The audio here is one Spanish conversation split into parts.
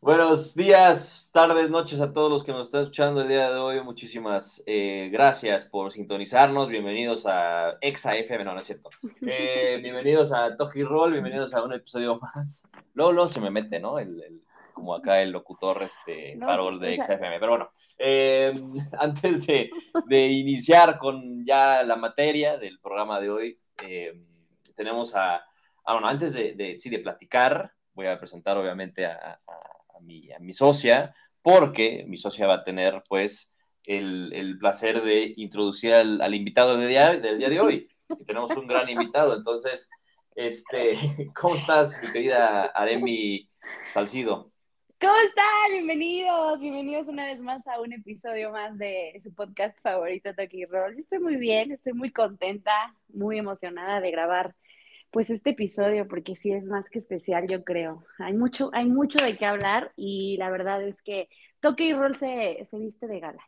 Buenos días, tardes, noches a todos los que nos están escuchando el día de hoy. Muchísimas eh, gracias por sintonizarnos. Bienvenidos a Exa FM, no, no es cierto. Eh, bienvenidos a Toki Roll, bienvenidos a un episodio más. Luego, luego se me mete, ¿no? El, como acá el locutor este, farol de Exa FM. Pero bueno, eh, antes de, de, iniciar con ya la materia del programa de hoy, tenemos a, ah, bueno, antes de, de, sí, de platicar, voy a presentar obviamente a, a, mi, socia, porque mi socia va a tener pues el, el placer de introducir al, invitado del día, del día de hoy. Que tenemos un gran invitado, entonces, este, ¿cómo estás, mi querida Aremi Salcido? ¿Cómo están? Bienvenidos, bienvenidos una vez más a un episodio más de su podcast favorito, Toki Roll. Yo estoy muy bien, estoy muy contenta, muy emocionada de grabar pues este episodio, porque sí es más que especial, yo creo. Hay mucho, hay mucho de qué hablar y la verdad es que Toque y Roll se, se viste de gala.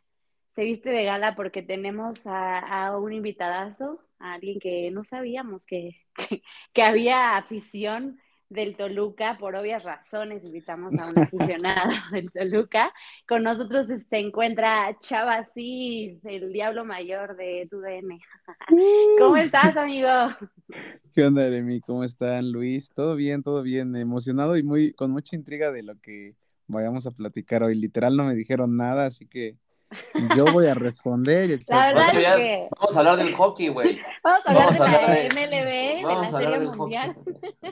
Se viste de gala porque tenemos a, a un invitadazo, a alguien que no sabíamos que, que, que había afición del Toluca, por obvias razones, invitamos a un aficionado del Toluca. Con nosotros se encuentra Chava sí, el diablo mayor de TUDN. ¿Cómo estás, amigo? ¿Qué onda, Eremi? ¿Cómo están, Luis? Todo bien, todo bien, emocionado y muy con mucha intriga de lo que vayamos a platicar hoy. Literal no me dijeron nada, así que yo voy a responder. La verdad es que... Vamos a hablar del hockey, güey. Vamos a hablar Vamos de la de... MLB, de la Serie Mundial.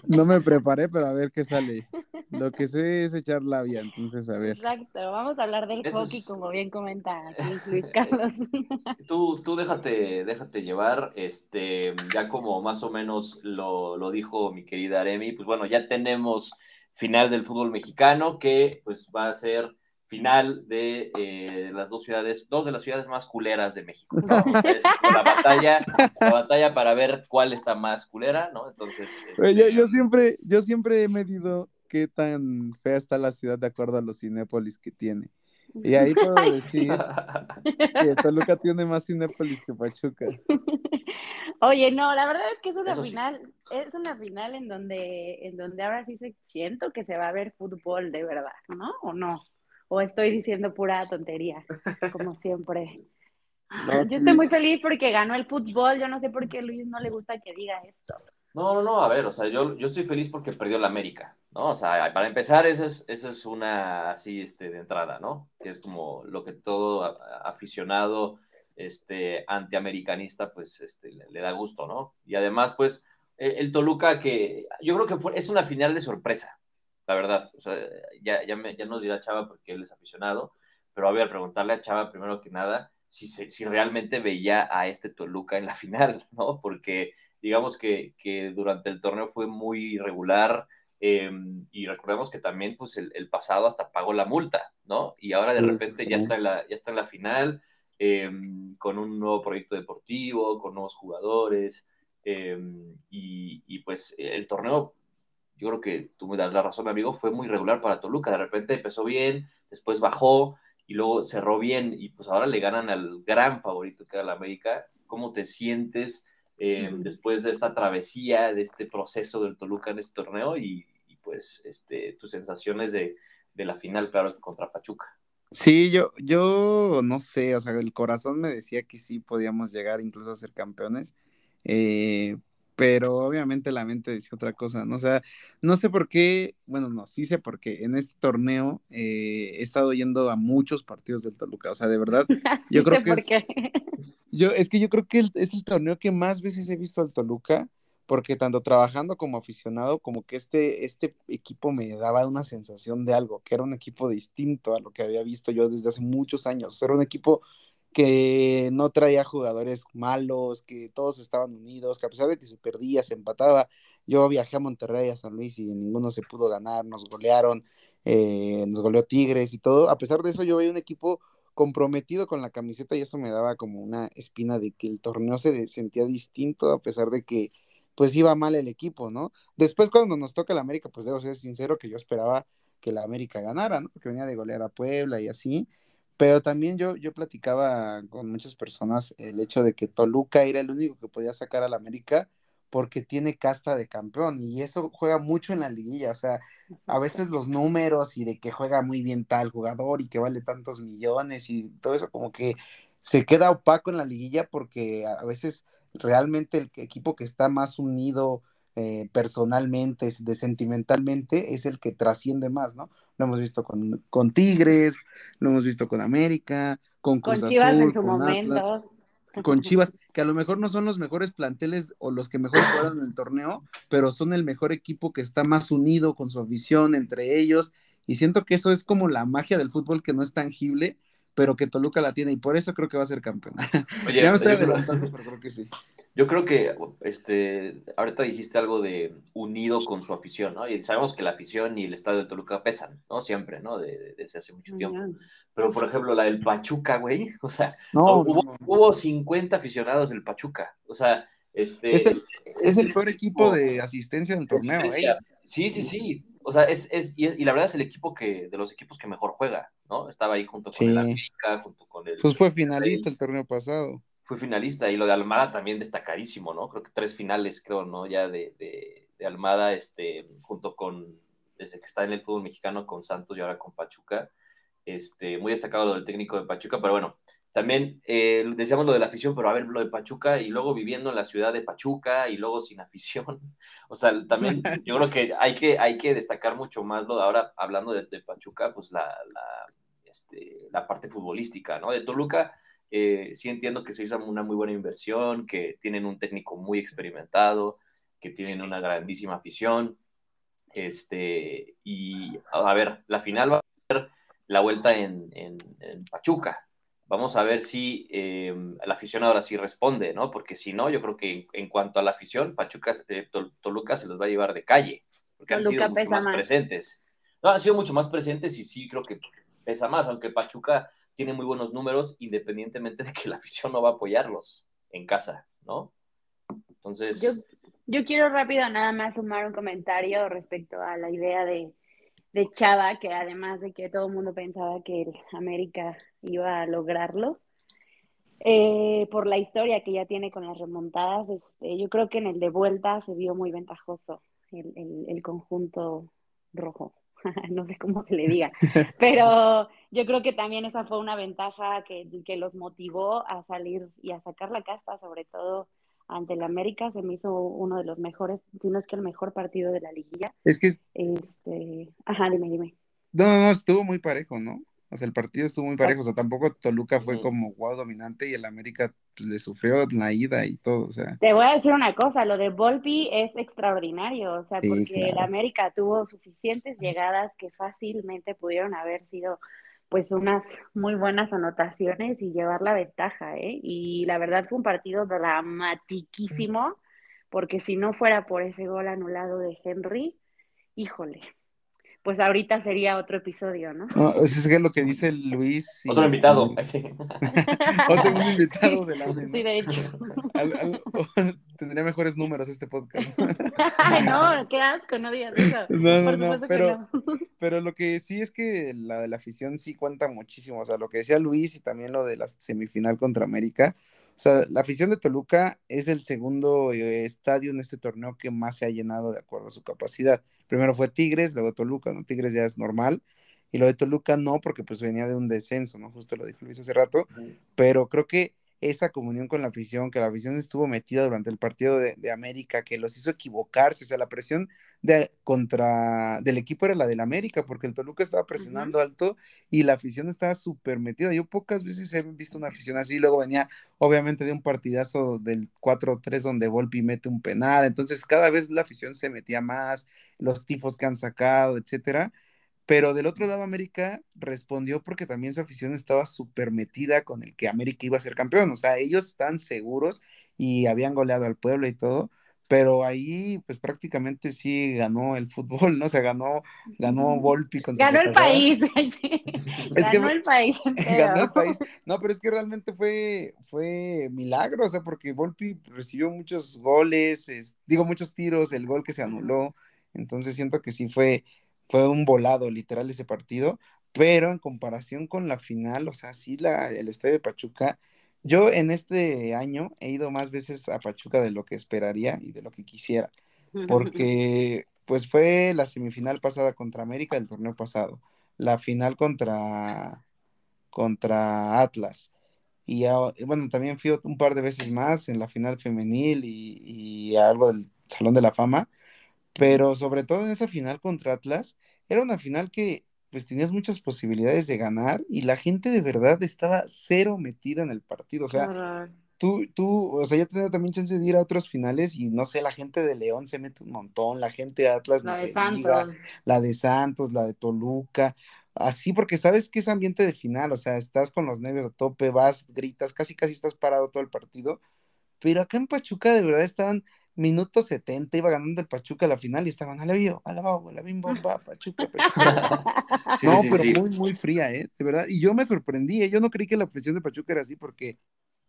No me preparé, pero a ver qué sale. Lo que sé es echar labia, entonces a ver. Exacto, vamos a hablar del Eso hockey, es... como bien comenta aquí Luis Carlos. Tú, tú déjate, déjate llevar, este, ya como más o menos lo, lo dijo mi querida Aremi, pues bueno, ya tenemos final del fútbol mexicano que pues va a ser final de eh, las dos ciudades, dos de las ciudades más culeras de México. ¿no? Es la batalla, la batalla para ver cuál está más culera, ¿no? Entonces. Este... Yo, yo, siempre, yo siempre he medido qué tan fea está la ciudad de acuerdo a los cinépolis que tiene. Y ahí puedo decir que Toluca tiene más cinépolis que Pachuca. Oye, no, la verdad es que es una Eso final, sí. es una final en donde, en donde ahora sí se siento que se va a ver fútbol de verdad, ¿no? ¿O no? O estoy diciendo pura tontería, como siempre. No, yo estoy muy feliz porque ganó el fútbol, yo no sé por qué Luis no le gusta que diga esto. No, no, no, a ver, o sea, yo, yo estoy feliz porque perdió la América, ¿no? O sea, para empezar, esa es, esa es una así este, de entrada, ¿no? Que es como lo que todo aficionado este, antiamericanista, pues este, le, le da gusto, ¿no? Y además, pues, el, el Toluca que yo creo que fue, es una final de sorpresa, la verdad. O sea, ya, ya, me, ya, nos dirá Chava porque él es aficionado, pero a ver, preguntarle a Chava primero que nada si, se, si realmente veía a este Toluca en la final, ¿no? Porque digamos que, que durante el torneo fue muy irregular eh, y recordemos que también pues el, el, pasado hasta pagó la multa, ¿no? Y ahora de repente sí. ya, está en la, ya está en la final eh, con un nuevo proyecto deportivo, con nuevos jugadores. Eh, y, y, pues el torneo yo creo que tú me das la razón, amigo, fue muy regular para Toluca. De repente empezó bien, después bajó y luego cerró bien y pues ahora le ganan al gran favorito que era la América. ¿Cómo te sientes eh, mm. después de esta travesía, de este proceso del Toluca en este torneo y, y pues este, tus sensaciones de, de, la final, claro, contra Pachuca? Sí, yo, yo no sé, o sea, el corazón me decía que sí podíamos llegar incluso a ser campeones, eh, pero obviamente la mente decía otra cosa, ¿no? O sea, no sé por qué, bueno, no, sí sé por qué, en este torneo eh, he estado yendo a muchos partidos del Toluca, o sea, de verdad, yo sí creo sé que por es, qué. yo, es que yo creo que el, es el torneo que más veces he visto al Toluca, porque tanto trabajando como aficionado, como que este, este equipo me daba una sensación de algo, que era un equipo distinto a lo que había visto yo desde hace muchos años, era un equipo que no traía jugadores malos, que todos estaban unidos, que a pesar de que se perdía, se empataba. Yo viajé a Monterrey, a San Luis y ninguno se pudo ganar, nos golearon, eh, nos goleó Tigres y todo. A pesar de eso, yo veía un equipo comprometido con la camiseta y eso me daba como una espina de que el torneo se sentía distinto a pesar de que pues iba mal el equipo, ¿no? Después cuando nos toca el América, pues debo ser sincero que yo esperaba que la América ganara, ¿no? Porque venía de golear a Puebla y así, pero también yo, yo platicaba con muchas personas el hecho de que Toluca era el único que podía sacar al América porque tiene casta de campeón y eso juega mucho en la liguilla, o sea, a veces los números y de que juega muy bien tal jugador y que vale tantos millones y todo eso como que se queda opaco en la liguilla porque a veces realmente el equipo que está más unido eh, personalmente, de sentimentalmente, es el que trasciende más, ¿no? Lo hemos visto con, con Tigres, lo hemos visto con América, con Cruz con Chivas Azul, en su con momento. Atlas, con Chivas, que a lo mejor no son los mejores planteles o los que mejor juegan en el torneo, pero son el mejor equipo que está más unido con su afición entre ellos. Y siento que eso es como la magia del fútbol que no es tangible, pero que Toluca la tiene y por eso creo que va a ser campeón. Oye, ya me estoy adelantando, pero creo que sí. Yo creo que este, ahorita dijiste algo de unido con su afición, ¿no? Y sabemos que la afición y el estadio de Toluca pesan, ¿no? Siempre, ¿no? De- de- desde hace mucho tiempo. Pero, por ejemplo, la del Pachuca, güey, o sea, No, hubo, no, no. hubo 50 aficionados del Pachuca, o sea, este... Es el, es el peor equipo de asistencia del torneo. Asistencia. ¿eh? Sí, sí, sí. O sea, es, es, y, y la verdad es el equipo que, de los equipos que mejor juega, ¿no? Estaba ahí junto con Sí. el América, junto con el... Pues fue finalista el torneo pasado. Fue finalista, y lo de Almada también destacadísimo, ¿no? Creo que tres finales, creo, ¿no? Ya de, de, de Almada, este, junto con, desde que está en el fútbol mexicano con Santos y ahora con Pachuca. Este, muy destacado lo del técnico de Pachuca, pero bueno, también eh, decíamos lo de la afición, pero a ver, lo de Pachuca y luego viviendo en la ciudad de Pachuca y luego sin afición. O sea, también yo creo que hay que, hay que destacar mucho más lo de ahora, hablando de, Pachuca, pues la, la, este, la parte futbolística, ¿no? De Toluca, eh, sí entiendo que se hizo una muy buena inversión, que tienen un técnico muy experimentado, que tienen una grandísima afición. Este, y a ver, la final va a ser la vuelta en, en, en Pachuca. Vamos a ver si eh, la afición ahora sí responde, ¿no? Porque si no, yo creo que en cuanto a la afición, Pachuca, eh, Tol Toluca se los va a llevar de calle, porque han Toluca sido mucho más, más. presentes. No, han sido mucho más presentes y sí creo que pesa más, aunque Pachuca tiene muy buenos números, independientemente de que la afición no va a apoyarlos en casa, ¿no? Entonces, Yo, yo quiero rápido nada más sumar un comentario respecto a la idea de, de Chava, que además de que todo el mundo pensaba que el América iba a lograrlo, eh, por la historia que ya tiene con las remontadas, este, yo creo que en el de vuelta se vio muy ventajoso el, el, el conjunto rojo. no sé cómo se le diga, pero yo creo que también esa fue una ventaja que, que los motivó a salir y a sacar la casta, sobre todo ante el América, se me hizo uno de los mejores, si no es que el mejor partido de la liguilla. Es que, Este, ajá, dime, dime. no, no, no, estuvo muy parejo, ¿no? O sea, el partido estuvo muy parejo, o sea, tampoco Toluca fue como wow dominante y el América pues, le sufrió la ida y todo, o sea, Te voy a decir una cosa, lo de Volpi es extraordinario, o sea, Sí, porque el. América tuvo suficientes llegadas que fácilmente pudieron haber sido pues unas muy buenas anotaciones y llevar la ventaja, ¿eh? Y la verdad fue un partido dramatiquísimo, porque si no fuera por ese gol anulado de Henry, híjole, pues ahorita sería otro episodio, ¿no? no, eso es que es lo que dice Luis. y- otro invitado. Sí. Otro un invitado de la Sí, de hecho. Al- al- tendría mejores números este podcast. Ay, no, qué asco, no digas eso. No, no, Por no, pero- no. Pero lo que sí es que la de la afición sí cuenta muchísimo. O sea, lo que decía Luis y también lo de la semifinal contra América. O sea, la afición de Toluca es el segundo eh, estadio en este torneo que más se ha llenado de acuerdo a su capacidad. Primero fue Tigres, luego Toluca, ¿no? Tigres ya es normal. Y lo de Toluca no, porque pues venía de un descenso, ¿no? Justo lo dijo Luis hace rato. Pero creo que esa comunión con la afición, que la afición estuvo metida durante el partido de, de América, que los hizo equivocarse, o sea, la presión de, contra del equipo era la del América, porque el Toluca estaba presionando alto y la afición estaba súper metida. Yo pocas veces he visto una afición así, luego venía obviamente de un partidazo del 4-3 donde Volpi mete un penal, entonces cada vez la afición se metía más, los tifos que han sacado, etcétera. Pero del otro lado, América respondió porque también su afición estaba súper metida con el que América iba a ser campeón. O sea, ellos estaban seguros y habían goleado al pueblo y todo. Pero ahí, pues prácticamente sí ganó el fútbol, ¿no? O sea, ganó, ganó Volpi con Ganó el país. Es que- Ganó el país entero. Ganó el país. No, pero es que realmente fue, fue milagro, o sea, porque Volpi recibió muchos goles, es- digo, muchos tiros, el gol que se anuló. Entonces siento que sí fue, fue un volado literal ese partido, pero en comparación con la final, o sea, sí la, el estadio de Pachuca Yo en este año he ido más veces a Pachuca de lo que esperaría y de lo que quisiera, porque pues fue la semifinal pasada contra América del torneo pasado, la final contra, contra Atlas. Y bueno, también fui un par de veces más en la final femenil y, y algo del Salón de la Fama, pero sobre todo en esa final contra Atlas, era una final que pues tenías muchas posibilidades de ganar y la gente de verdad estaba cero metida en el partido. O sea, tú, tú, o sea, ya tenía también chance de ir a otros finales y no sé, la gente de León se mete un montón, la gente de Atlas, la de Santos. la de Santos, la de Toluca. Así porque sabes que es ambiente de final, o sea, estás con los nervios a tope, vas, gritas, casi casi estás parado todo el partido. Pero acá en Pachuca de verdad estaban minuto 70 iba ganando el Pachuca a la final y estaban, alabío, alabado, la bim bomba, Pachuca, Pachuca. no, pero muy, muy fría, ¿eh? De verdad. Y yo me sorprendí, ¿eh? yo no creí que la afición de Pachuca era así porque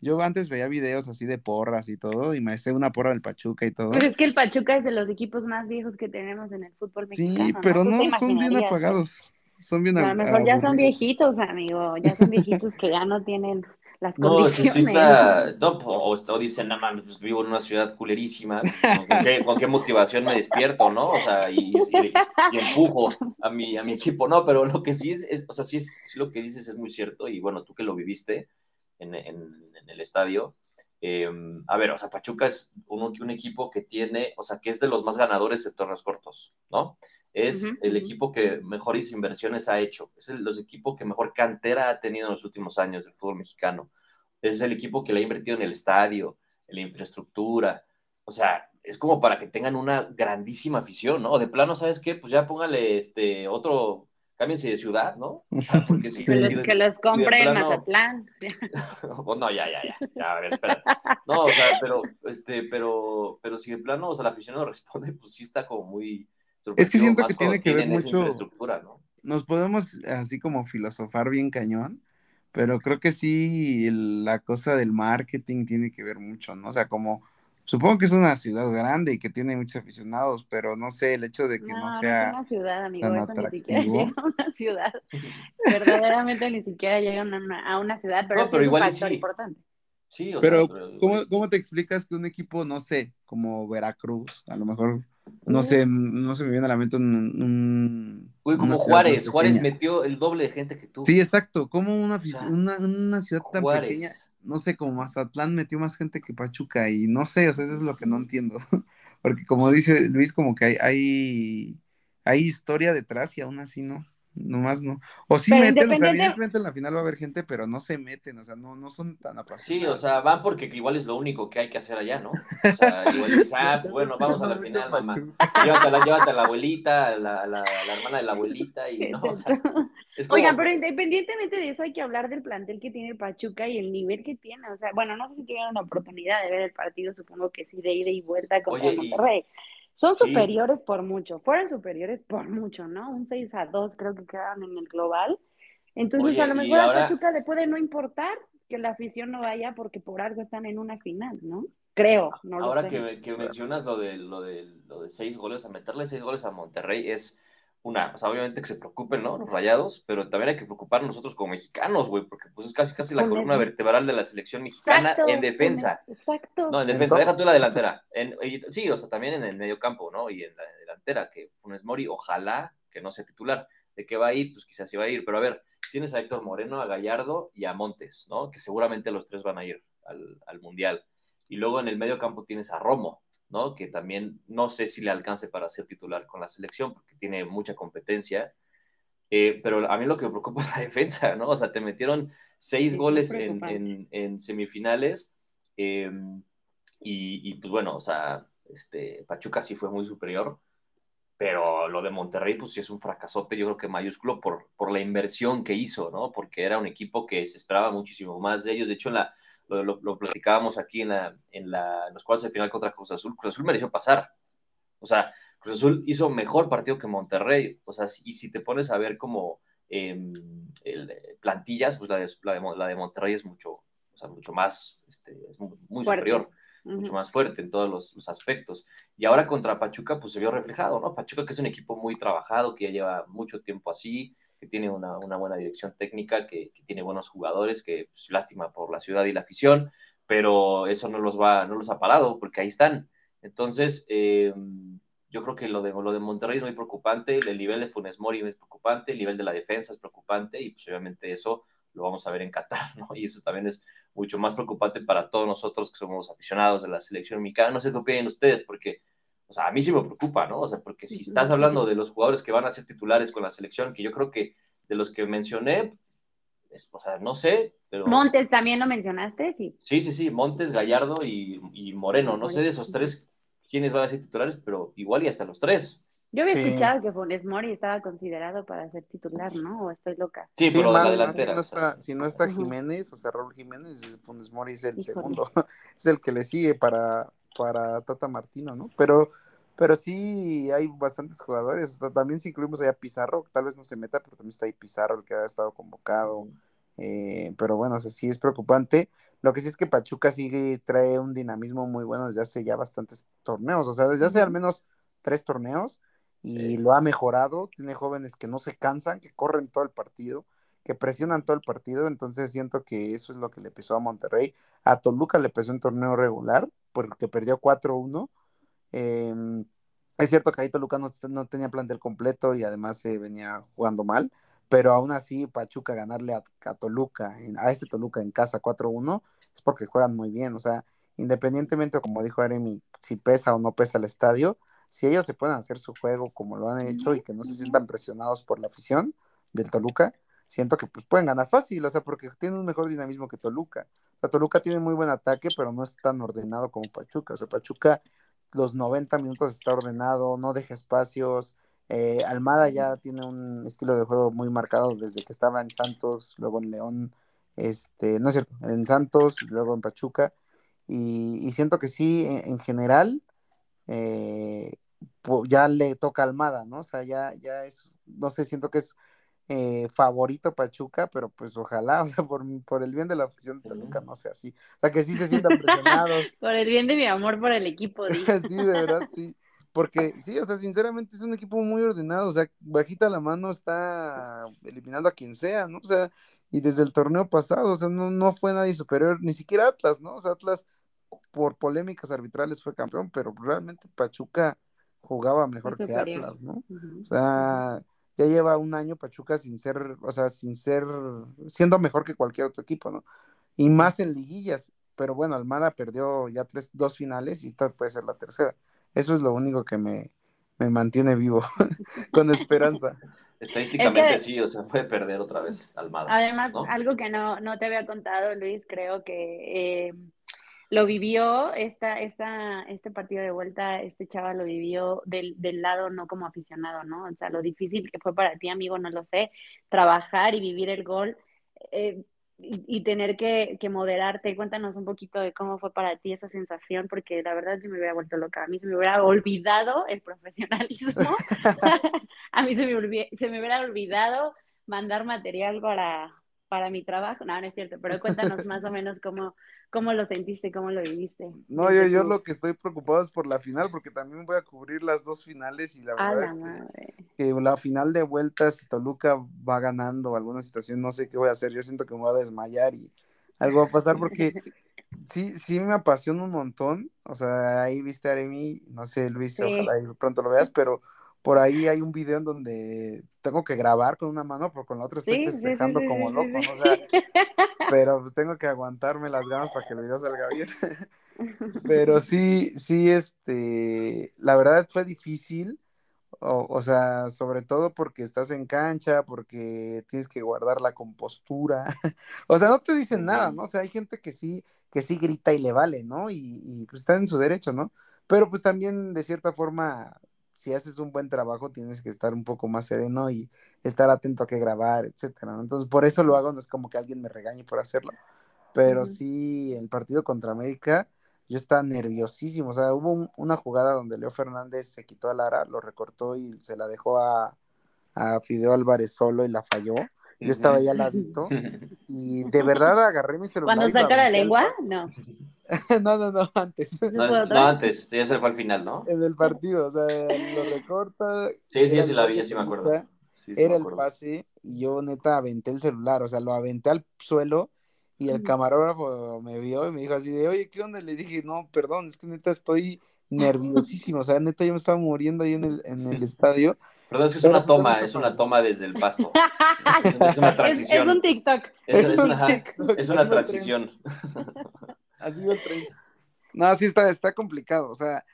yo antes veía videos así de porras y todo y me hice una porra del Pachuca y todo. Pues es que el Pachuca es de los equipos más viejos que tenemos en el fútbol mexicano. Sí, pero no, son bien apagados. Son bien A lo mejor ya son viejitos, amigo, ya son viejitos que ya no tienen las no, condiciones. Sí está, no, o, dicen, nada más, pues vivo en una ciudad culerísima, ¿con qué, motivación me despierto, no? O sea, y, empujo a mi, a mi equipo, no, pero lo que sí es, o sea, sí, es, lo que dices es muy cierto, y bueno, tú que lo viviste en, en, el estadio, em, a ver, o sea, Pachuca es un, un, equipo que tiene, o sea, que es de los más ganadores de torneos cortos, ¿no? Es el equipo que mejores inversiones ha hecho, es el equipo que mejor cantera ha tenido en los últimos años del fútbol mexicano, es el equipo que le ha invertido en el estadio, en la infraestructura, o sea, es como para que tengan una grandísima afición, ¿no? De plano, ¿sabes qué? Pues ya póngale este otro, cámbiense de ciudad, ¿no? O sea, porque si, que, los, compre en Mazatlán. Pues no, ya, ya, ya, ya, a ver, espérate. No, o sea, pero, este, pero, pero si de plano, o sea, la afición no responde, pues sí está como muy, es que siento que tiene que ver mucho. Nos podemos así como filosofar bien cañón, pero creo que sí la cosa del marketing tiene que ver mucho, ¿no? O sea, como supongo que es una ciudad grande y que tiene muchos aficionados, pero no sé, el hecho de que no, sea. No es una ciudad, amigo, eso ni siquiera llega a una ciudad. Verdaderamente ni siquiera llega a una, ciudad, pero, es un factor importante. Sí, pero, ¿cómo, ¿cómo, te explicas que un equipo, no sé, como Veracruz, a lo mejor no sé, no se me viene a la mente un. Uy, como Juárez. Juárez metió el doble de gente que tú. Sí, exacto. Como una, una, ciudad tan pequeña, no sé, como Mazatlán metió más gente que Pachuca y no sé, o sea, eso es lo que no entiendo. Porque como dice Luis, como que hay, hay, hay historia detrás y aún así no nomás no. O sí meten, o sea, evidentemente en la final va a haber gente, pero no se meten, o sea, no, no son tan apasionados. Sí, o sea, van porque igual es lo único que hay que hacer allá, ¿no? O sea, igual dices, ah, bueno, vamos a la final, mamá. Llévate a la, abuelita, la, la, la, hermana de la abuelita y no, o sea, Oigan, pero independientemente de eso hay que hablar del plantel que tiene Pachuca y el nivel que tiene, o sea, bueno, no sé si tuvieron la oportunidad de ver el partido, supongo que sí, de ida y vuelta contra Oye, Monterrey. Son superiores por mucho, fueron superiores por mucho, ¿no? Un 6 a 2 creo que quedaron en el global. Entonces a lo mejor a Pachuca le puede no importar que la afición no vaya porque por algo están en una final, ¿no? Creo, no Ahora lo sé. Ahora que, mencionas lo de, lo, de, lo de seis goles, a meterle seis goles a Monterrey es una, o sea, obviamente que se preocupen, ¿no? Los rayados, pero también hay que preocuparnos nosotros como mexicanos, güey, porque pues es casi casi la columna vertebral de la selección mexicana en defensa. Exacto. No, en defensa, deja tú la delantera. En, sí, o sea, también en el medio campo, ¿no? Y en la delantera, que Funes Mori, ojalá que no sea titular. ¿De qué va a ir? Pues quizás sí va a ir, pero a ver, tienes a Héctor Moreno, a Gallardo y a Montes, ¿no? Que seguramente los tres van a ir al, al Mundial. Y luego en el medio campo tienes a Romo, ¿no? Que también no sé si le alcance para ser titular con la selección porque tiene mucha competencia. Eh, pero a mí lo que me preocupa es la defensa, ¿no? O sea, te metieron seis goles en, semifinales em, y, pues bueno, o sea, este, Pachuca sí fue muy superior, pero lo de Monterrey pues sí es un fracasote, yo creo que mayúsculo por, por la inversión que hizo, ¿no? Porque era un equipo que se esperaba muchísimo más de ellos. De hecho, en la, lo, platicábamos aquí en, la, en, la, los cuartos de final contra Cruz Azul, Cruz Azul mereció pasar. O sea, Cruz Azul hizo mejor partido que Monterrey. O sea, y si te pones a ver como em, plantillas, pues la de, la de, Monterrey es mucho, o sea, mucho más, este, es muy, superior, mucho más fuerte en todos los, los, aspectos. Y ahora contra Pachuca, pues se vio reflejado, ¿no? Pachuca que es un equipo muy trabajado, que ya lleva mucho tiempo así, que tiene una, buena dirección técnica, que, tiene buenos jugadores, que pues, lástima por la ciudad y la afición, pero eso no los va, no los ha parado, porque ahí están. Entonces, eh, yo creo que lo de, lo de Monterrey es muy preocupante, el nivel de Funes Mori es preocupante, el nivel de la defensa es preocupante, y pues obviamente eso lo vamos a ver en Qatar, ¿no? Y eso también es mucho más preocupante para todos nosotros que somos aficionados de la selección mexicana. No sé qué opinan ustedes, porque, o sea, a mí sí me preocupa, ¿no? O sea, porque si estás hablando de los jugadores que van a ser titulares con la selección, que yo creo que de los que mencioné, o sea, no sé, pero... Montes también lo mencionaste, sí. Sí, sí, sí, Montes, Gallardo y, y Moreno. No sé de esos tres quiénes van a ser titulares, pero igual y hasta los tres. Yo había escuchado que Funes Mori estaba considerado para ser titular, ¿no? ¿O estoy loca? Sí, pero la delantera. Si no está, Jiménez, o sea, Raúl Jiménez, Funes Mori es el segundo, es el que le sigue para, para Tata Martino, ¿no? Pero, pero sí hay bastantes jugadores, también si incluimos allá Pizarro, tal vez no se meta, pero también está ahí Pizarro, el que ha estado convocado. Eh, pero bueno, o sea, sí es preocupante. Lo que sí es que Pachuca sigue trae un dinamismo muy bueno desde hace ya bastantes torneos, o sea, desde hace al menos tres torneos y lo ha mejorado. Tiene jóvenes que no se cansan, que corren todo el partido, que presionan todo el partido. Entonces siento que eso es lo que le pesó a Monterrey. A Toluca le pesó en torneo regular porque perdió 4-1. Em, es cierto que ahí Toluca no, no, tenía plantel completo y además se venía jugando mal, pero aún así Pachuca ganarle a, Toluca, a este Toluca en casa 4-1, es porque juegan muy bien. O sea, independientemente, como dijo Aremi, si pesa o no pesa el estadio, si ellos se pueden hacer su juego como lo han hecho y que no se sientan presionados por la afición del Toluca, siento que pues pueden ganar fácil, o sea, porque tienen un mejor dinamismo que Toluca. O sea, Toluca tiene muy buen ataque, pero no es tan ordenado como Pachuca. O sea, Pachuca los 90 minutos está ordenado, no deja espacios. Eh, Almada ya tiene un estilo de juego muy marcado desde que estaba en Santos, luego en León, este, no es cierto, en Santos, luego en Pachuca. Y, siento que sí, en general, eh, ya le toca Almada, ¿no? O sea, ya, ya es, no sé, siento que es eh, favorito Pachuca, pero pues ojalá, o sea, por, por el bien de la afición de Toluca no sea así. O sea, que sí se sientan presionados. por el bien de mi amor por el equipo, sí, de verdad, sí. Porque sí, o sea, sinceramente es un equipo muy ordenado, o sea, bajita la mano está eliminando a quien sea, ¿no? O sea, y desde el torneo pasado, o sea, no, no fue nadie superior, ni siquiera Atlas, ¿no? O sea, Atlas por polémicas arbitrales fue campeón, pero realmente Pachuca jugaba mejor que Atlas, ¿no? O sea, ya lleva un año Pachuca sin ser, o sea, sin ser, siendo mejor que cualquier otro equipo, ¿no? Y más en liguillas, pero bueno, Almada perdió ya tres, dos finales y esta puede ser la tercera. Eso es lo único que me, mantiene vivo, con esperanza. Estadísticamente sí, o sea, puede perder otra vez Almada. Además, algo que no, no te había contado, Luis, creo que eh, lo vivió, esta, esta, este partido de vuelta, este chaval lo vivió del, del, lado no como aficionado, ¿no? O sea, lo difícil que fue para ti, amigo, no lo sé, trabajar y vivir el gol eh, y, tener que, que, moderarte. Cuéntanos un poquito de cómo fue para ti esa sensación, porque la verdad yo me hubiera vuelto loca. A mí se me hubiera olvidado el profesionalismo. a mí se me, se me hubiera olvidado mandar material para, para mi trabajo. No, no es cierto, pero cuéntanos más o menos cómo, ¿Cómo lo sentiste? ¿Cómo lo viviste? No, yo, yo lo que estoy preocupado es por la final, porque también voy a cubrir las dos finales y la verdad es que, la final de vueltas, si Toluca va ganando alguna situación, no sé qué voy a hacer. Yo siento que me voy a desmayar y algo va a pasar porque sí, sí me apasiona un montón. O sea, ahí viste a Aremi, no sé, Luis, ojalá pronto lo veas, pero por ahí hay un video en donde tengo que grabar con una mano, pero con la otra estoy festejando como loco, o sea, pero pues tengo que aguantarme las ganas para que el video salga bien. pero sí, sí, este, la verdad fue difícil, o, o, sea, sobre todo porque estás en cancha, porque tienes que guardar la compostura, o sea, no te dicen nada, ¿no? O sea, hay gente que sí, que sí grita y le vale, ¿no? Y, y pues está en su derecho, ¿no? Pero pues también de cierta forma si haces un buen trabajo tienes que estar un poco más sereno y estar atento a qué grabar, etcétera. Entonces, por eso lo hago, no es como que alguien me regañe por hacerlo. Pero sí, el partido contra América, yo estaba nerviosísimo. O sea, hubo una jugada donde Leo Fernández se quitó a Lara, lo recortó y se la dejó a, a Fideo Álvarez solo y la falló. Yo estaba ahí al ladito y de verdad agarré mi celular. ¿Cuando saca la lengua? No. no, no, no, antes. No, antes, ya se fue al final, ¿no? En el partido, o sea, lo recorta. Sí, sí, sí la vi, sí me acuerdo. era el pase y yo neta aventé el celular, o sea, lo aventé al suelo y el camarógrafo me vio y me dijo así de, oye, ¿qué onda? Le dije, no, perdón, es que neta estoy nerviosísimo, o sea, neta yo me estaba muriendo ahí en el, en el estadio. Perdón, es que es una toma, es una toma desde el pasto. es una transición. Es, un TikTok. Es, una, es una transición. Así va el tren. No, sí está, está complicado, o sea,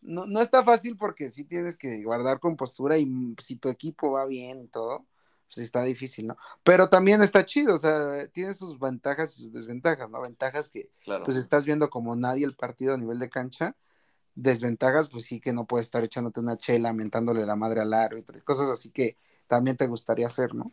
no, no está fácil porque sí tienes que guardar compostura y si tu equipo va bien y todo, pues está difícil, ¿no? Pero también está chido, o sea, tiene sus ventajas y sus desventajas, ¿no? Ventajas que pues estás viendo como nadie el partido a nivel de cancha, desventajas pues sí que no puedes estar echándote una chela, mentándole la madre al árbitro y cosas así que también te gustaría hacer, ¿no?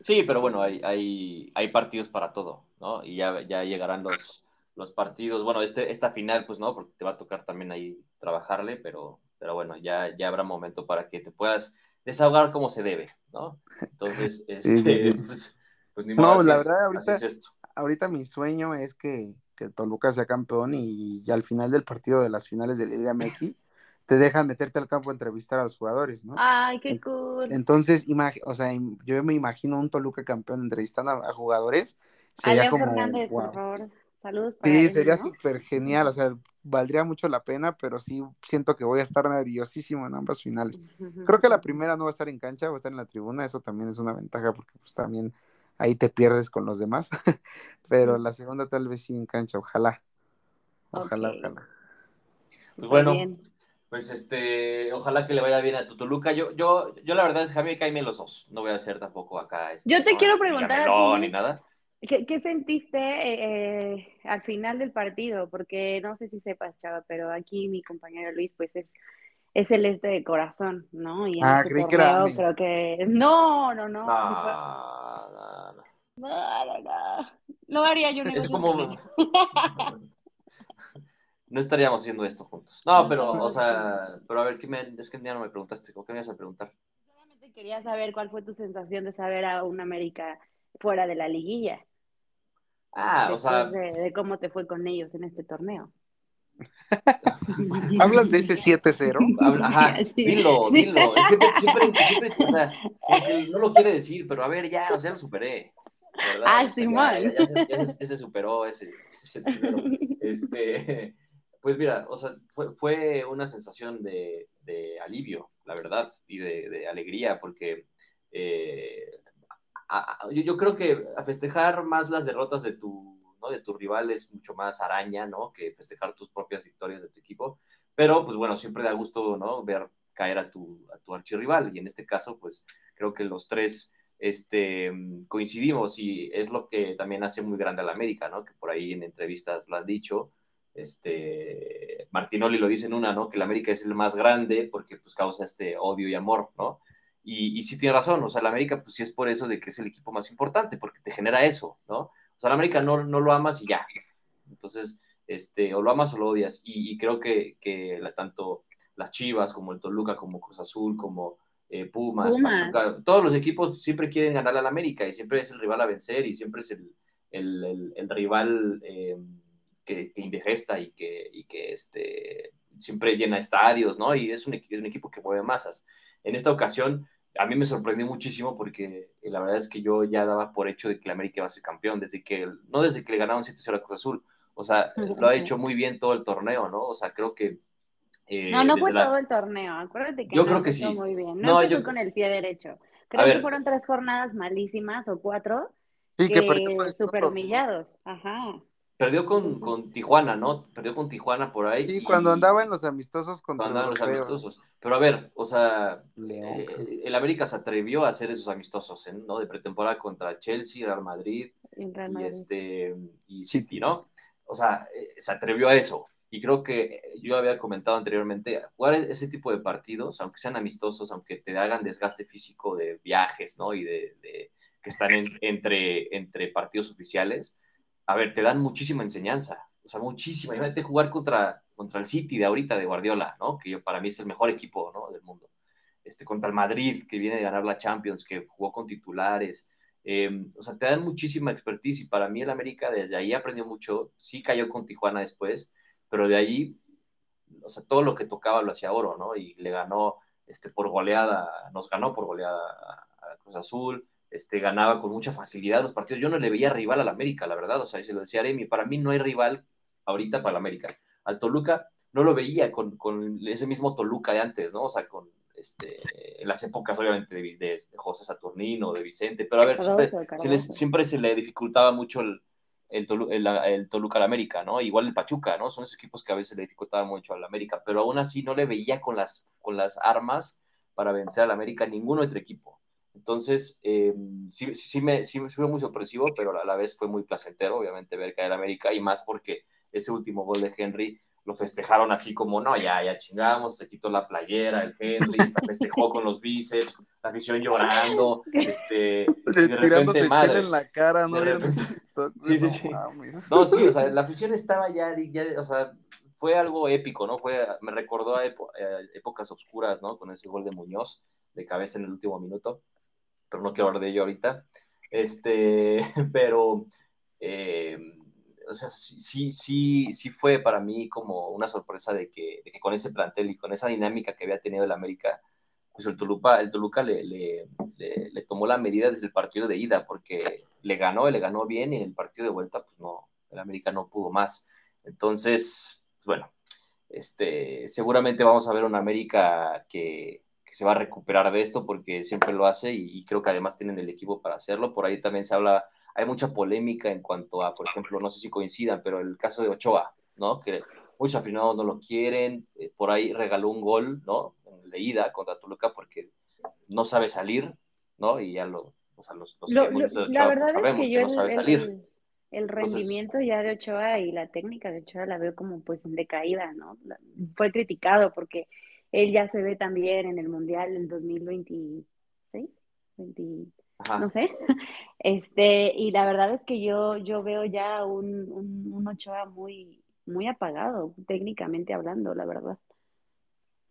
Sí, pero bueno, hay, hay, hay partidos para todo, ¿no? Y ya, ya llegarán los, los partidos, bueno, este, esta final pues no, porque te va a tocar también ahí trabajarle, pero, pero bueno, ya, ya habrá momento para que te puedas desahogar como se debe, ¿no? Entonces, este, pues, pues, ni modo, No, la verdad, ahorita, ahorita mi sueño es que, que, Toluca sea campeón y, al final del partido de las finales de Liga MX te dejan meterte al campo a entrevistar a los jugadores, ¿no? Ay, qué cool. Entonces, o sea, yo me imagino un Toluca campeón entrevistando a, jugadores. Sería como, Fernández, por favor. Saludos. sí, sería súper genial, o sea, valdría mucho la pena, pero sí siento que voy a estar nerviosísimo en ambas finales. Creo que la primera no va a estar en cancha, va a estar en la tribuna, eso también es una ventaja porque pues también ahí te pierdes con los demás, pero la segunda tal vez sí en cancha, ojalá. Ojalá, ojalá. Pues bueno, pues este, ojalá que le vaya bien a Tutuluca. Yo, yo, yo la verdad es que a mí me caen los dos. No voy a hacer tampoco acá. Este, yo te quiero preguntar. ni nada. ¿Qué, sentiste eh, al final del partido? Porque no sé si sepas, Chava, pero aquí mi compañero Luis, pues es, es el este de corazón, ¿no? Y ah, creí que era creo que no, no, no. No, no, no. No, no, no. haría yo un Es como... no estaríamos haciendo esto juntos. No, pero, o sea, pero a ver, ¿qué me, es que ya no me preguntaste, ¿o qué me ibas a preguntar? Solamente quería saber cuál fue tu sensación de saber a un América fuera de la liguilla. Ah, o sea. De, cómo te fue con ellos en este torneo. ¿Hablas de ese 7-0? Ajá, dilo, dilo. Siempre, siempre, siempre, o sea, no lo quiere decir, pero a ver, ya, o sea, lo superé. Ah, sí, mal. Ya, se, superó ese 7-0. Este, pues mira, o sea, fue, fue una sensación de, de, alivio, la verdad, y de, de alegría, porque eh, yo, creo que a festejar más las derrotas de tu, ¿no? de tu rival es mucho más araña, ¿no? Que festejar tus propias victorias de tu equipo. Pero, pues bueno, siempre da gusto, ¿no? Ver caer a tu, a tu archirrival. Y en este caso, pues creo que los tres este, coincidimos y es lo que también hace muy grande a la América, ¿no? Que por ahí en entrevistas lo han dicho. Este, Martinoli lo dice en una, ¿no? Que la América es el más grande porque pues causa este odio y amor, ¿no? Y, y sí tiene razón, o sea, la América, pues sí es por eso de que es el equipo más importante, porque te genera eso, ¿no? O sea, la América no, no lo amas y ya. Entonces, este, o lo amas o lo odias. Y, creo que, que la, tanto las Chivas, como el Toluca, como Cruz Azul, como eh, Pumas, todos los equipos siempre quieren ganar a la América y siempre es el rival a vencer y siempre es el, el, el, rival eh, que, que, indigesta y que, y que este, siempre llena estadios, ¿no? Y es un, un equipo que mueve masas. En esta ocasión, a mí me sorprendió muchísimo porque eh, la verdad es que yo ya daba por hecho de que la América iba a ser campeón, desde que, no desde que le ganaron 7-0 a Cruz Azul, o sea, lo ha hecho muy bien todo el torneo, ¿no? O sea, creo que... Eh, no, no fue todo el torneo, acuérdate que yo creo que sí. muy bien, no, empezó con el pie derecho. Creo que fueron tres jornadas malísimas o cuatro, sí, que, que súper humillados, ajá. Perdió con, con, Tijuana, ¿no? Perdió con Tijuana por ahí. Sí, cuando andaba en los amistosos contra Cuando andaban los amistosos. Pero a ver, o sea, eh, el América se atrevió a hacer esos amistosos, ¿eh? ¿no? De pretemporada contra Chelsea, Real Madrid, Y, este, y City, ¿no? O sea, eh, se atrevió a eso. Y creo que yo había comentado anteriormente, jugar ese tipo de partidos, aunque sean amistosos, aunque te hagan desgaste físico de viajes, ¿no? Y de, que están entre, entre partidos oficiales, a ver, te dan muchísima enseñanza, o sea, muchísima. Imagínate jugar contra, contra el City de ahorita, de Guardiola, ¿no? Que yo, para mí es el mejor equipo, ¿no? Del mundo. Este, contra el Madrid, que viene de ganar la Champions, que jugó con titulares. Em, o sea, te dan muchísima expertise y para mí el América desde ahí aprendió mucho. Sí cayó con Tijuana después, pero de ahí, o sea, todo lo que tocaba lo hacía oro, ¿no? Y le ganó este, por goleada, nos ganó por goleada a Cruz Azul, este, ganaba con mucha facilidad los partidos. Yo no le veía rival al América, la verdad, o sea, y se lo decía Aremi, para mí no hay rival ahorita para el América. Al Toluca no lo veía con, con ese mismo Toluca de antes, ¿no? O sea, con este, en las épocas obviamente de, de, José Saturnino, de Vicente, pero a ver, siempre, siempre se le dificultaba mucho el, el, el, Toluca al América, ¿no? Igual el Pachuca, ¿no? Son esos equipos que a veces le dificultaba mucho al América, pero aún así no le veía con las, con las armas para vencer al América ningún otro equipo. Entonces, eh, sí, sí, me, sí, fue muy sorpresivo, pero a la vez fue muy placentero, obviamente, ver caer América, y más porque ese último gol de Henry lo festejaron así como, no, ya, ya chingamos, se quitó la playera, el Henry, festejó con los bíceps, la afición llorando, este, de repente, madre, en la cara, ¿no? sí, sí, sí. No, sí, o sea, la afición estaba ya, ya, o sea, fue algo épico, ¿no? Fue, me recordó a, épocas oscuras, ¿no? Con ese gol de Muñoz, de cabeza en el último minuto, pero no quiero hablar de ello ahorita, este, pero... Eh, o sea, sí, sí, sí fue para mí como una sorpresa de que, con ese plantel y con esa dinámica que había tenido el América, pues el Toluca, el Toluca le, le, tomó la medida desde el partido de ida, porque le ganó, le ganó bien y en el partido de vuelta, pues no, el América no pudo más. Entonces, pues bueno, este, seguramente vamos a ver una América que, que se va a recuperar de esto porque siempre lo hace y, y creo que además tienen el equipo para hacerlo. Por ahí también se habla hay mucha polémica en cuanto a, por ejemplo, no sé si coincidan, pero el caso de Ochoa, ¿no? Que muchos aficionados no lo quieren, eh, por ahí regaló un gol, ¿no? En leída contra Toluca porque no sabe salir, ¿no? Y ya lo, o sea, los, los lo, de Ochoa, la verdad pues, sabemos es que, yo no sabe el, salir. El, rendimiento ya de Ochoa y la técnica de Ochoa la veo como pues en decaída, ¿no? Fue criticado porque él ya se ve también en el Mundial del 2026, 20, no sé. Este, y la verdad es que yo, yo veo ya un, un, Ochoa muy, muy apagado, técnicamente hablando, la verdad.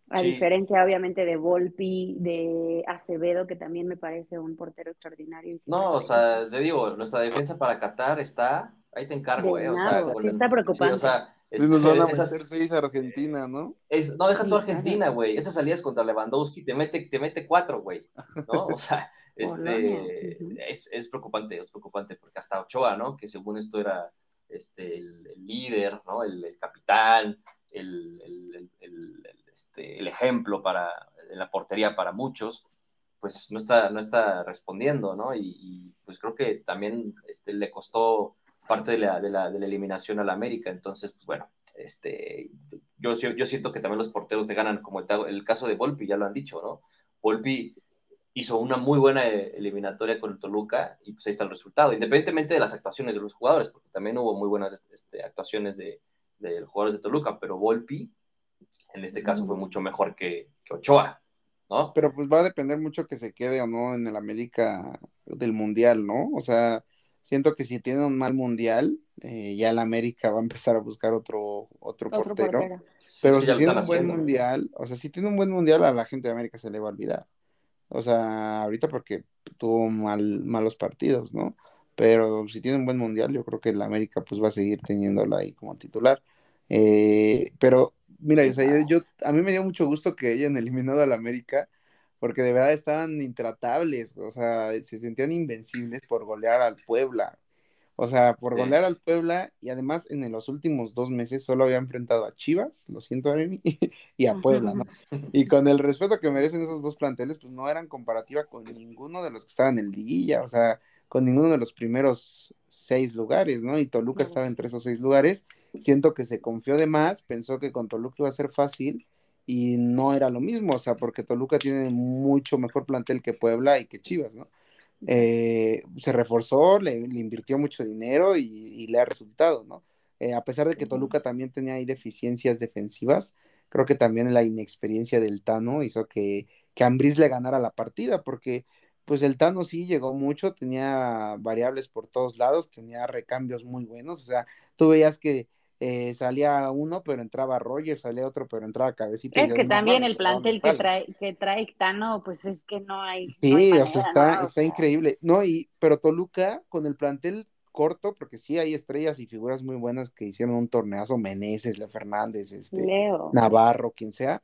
A diferencia, obviamente, de Volpi, de Acevedo, que también me parece un portero extraordinario. No, o sea, te digo, nuestra defensa para Qatar está, ahí te encargo, eh. O sea, está preocupante. o sea, nos van a meter seis a Argentina, ¿no? no, deja tu Argentina, güey. Esas salidas contra Lewandowski te mete, te mete cuatro, güey. ¿No? O sea, este, es, es, preocupante, es preocupante, porque hasta Ochoa, ¿no? Que según esto era este, el, líder, ¿no? El, capitán, el, este, el, ejemplo para, en la portería para muchos, pues no está, no está respondiendo, ¿no? Y, pues creo que también este, le costó parte de la, de la, de la eliminación al América, entonces, pues bueno, este, yo, yo siento que también los porteros te ganan, como el, el caso de Volpi, ya lo han dicho, ¿no? Volpi hizo una muy buena eh, eliminatoria con el Toluca y pues ahí está el resultado, independientemente de las actuaciones de los jugadores, porque también hubo muy buenas este, actuaciones de, de, los jugadores de Toluca, pero Volpi en este caso fue mucho mejor que, que, Ochoa, ¿no? Pero pues va a depender mucho que se quede o no en el América del Mundial, ¿no? O sea, siento que si tiene un mal Mundial, eh, ya el América va a empezar a buscar otro, otro, portero. Pero si tiene un buen Mundial, o sea, si tiene un buen Mundial, a la gente de América se le va a olvidar. O sea, ahorita porque tuvo mal, malos partidos, ¿no? Pero si tiene un buen mundial, yo creo que el América pues va a seguir teniéndola ahí como titular. Eh, pero mira, o sea, yo, a mí me dio mucho gusto que hayan eliminado al América, porque de verdad estaban intratables, o sea, se sentían invencibles por golear al Puebla. O sea, por golear al Puebla y además en los últimos dos meses solo había enfrentado a Chivas, lo siento, Aremi, y a Puebla, ¿no? Y con el respeto que merecen esos dos planteles, pues no eran comparativa con ninguno de los que estaban en liguilla, o sea, con ninguno de los primeros seis lugares, ¿no? Y Toluca estaba entre esos seis lugares. Siento que se confió de más, pensó que con Toluca iba a ser fácil y no era lo mismo, o sea, porque Toluca tiene mucho mejor plantel que Puebla y que Chivas, ¿no? Eh, se reforzó, le, invirtió mucho dinero y, le ha resultado, ¿no? Eh, a pesar de que Toluca también tenía ahí deficiencias defensivas, creo que también la inexperiencia del Tano hizo que, que Ambriz le ganara la partida, porque pues el Tano sí llegó mucho, tenía variables por todos lados, tenía recambios muy buenos, o sea, tú veías que eh, salía uno, pero entraba Roger, salía otro, pero entraba Cabecita. Es que también el plantel que trae, que trae Tano, pues es que no hay. Sí, o sea, está, está increíble. No, y, pero Toluca, con el plantel corto, porque sí hay estrellas y figuras muy buenas que hicieron un torneazo, Meneses, Leo Fernández, este, Navarro, quien sea,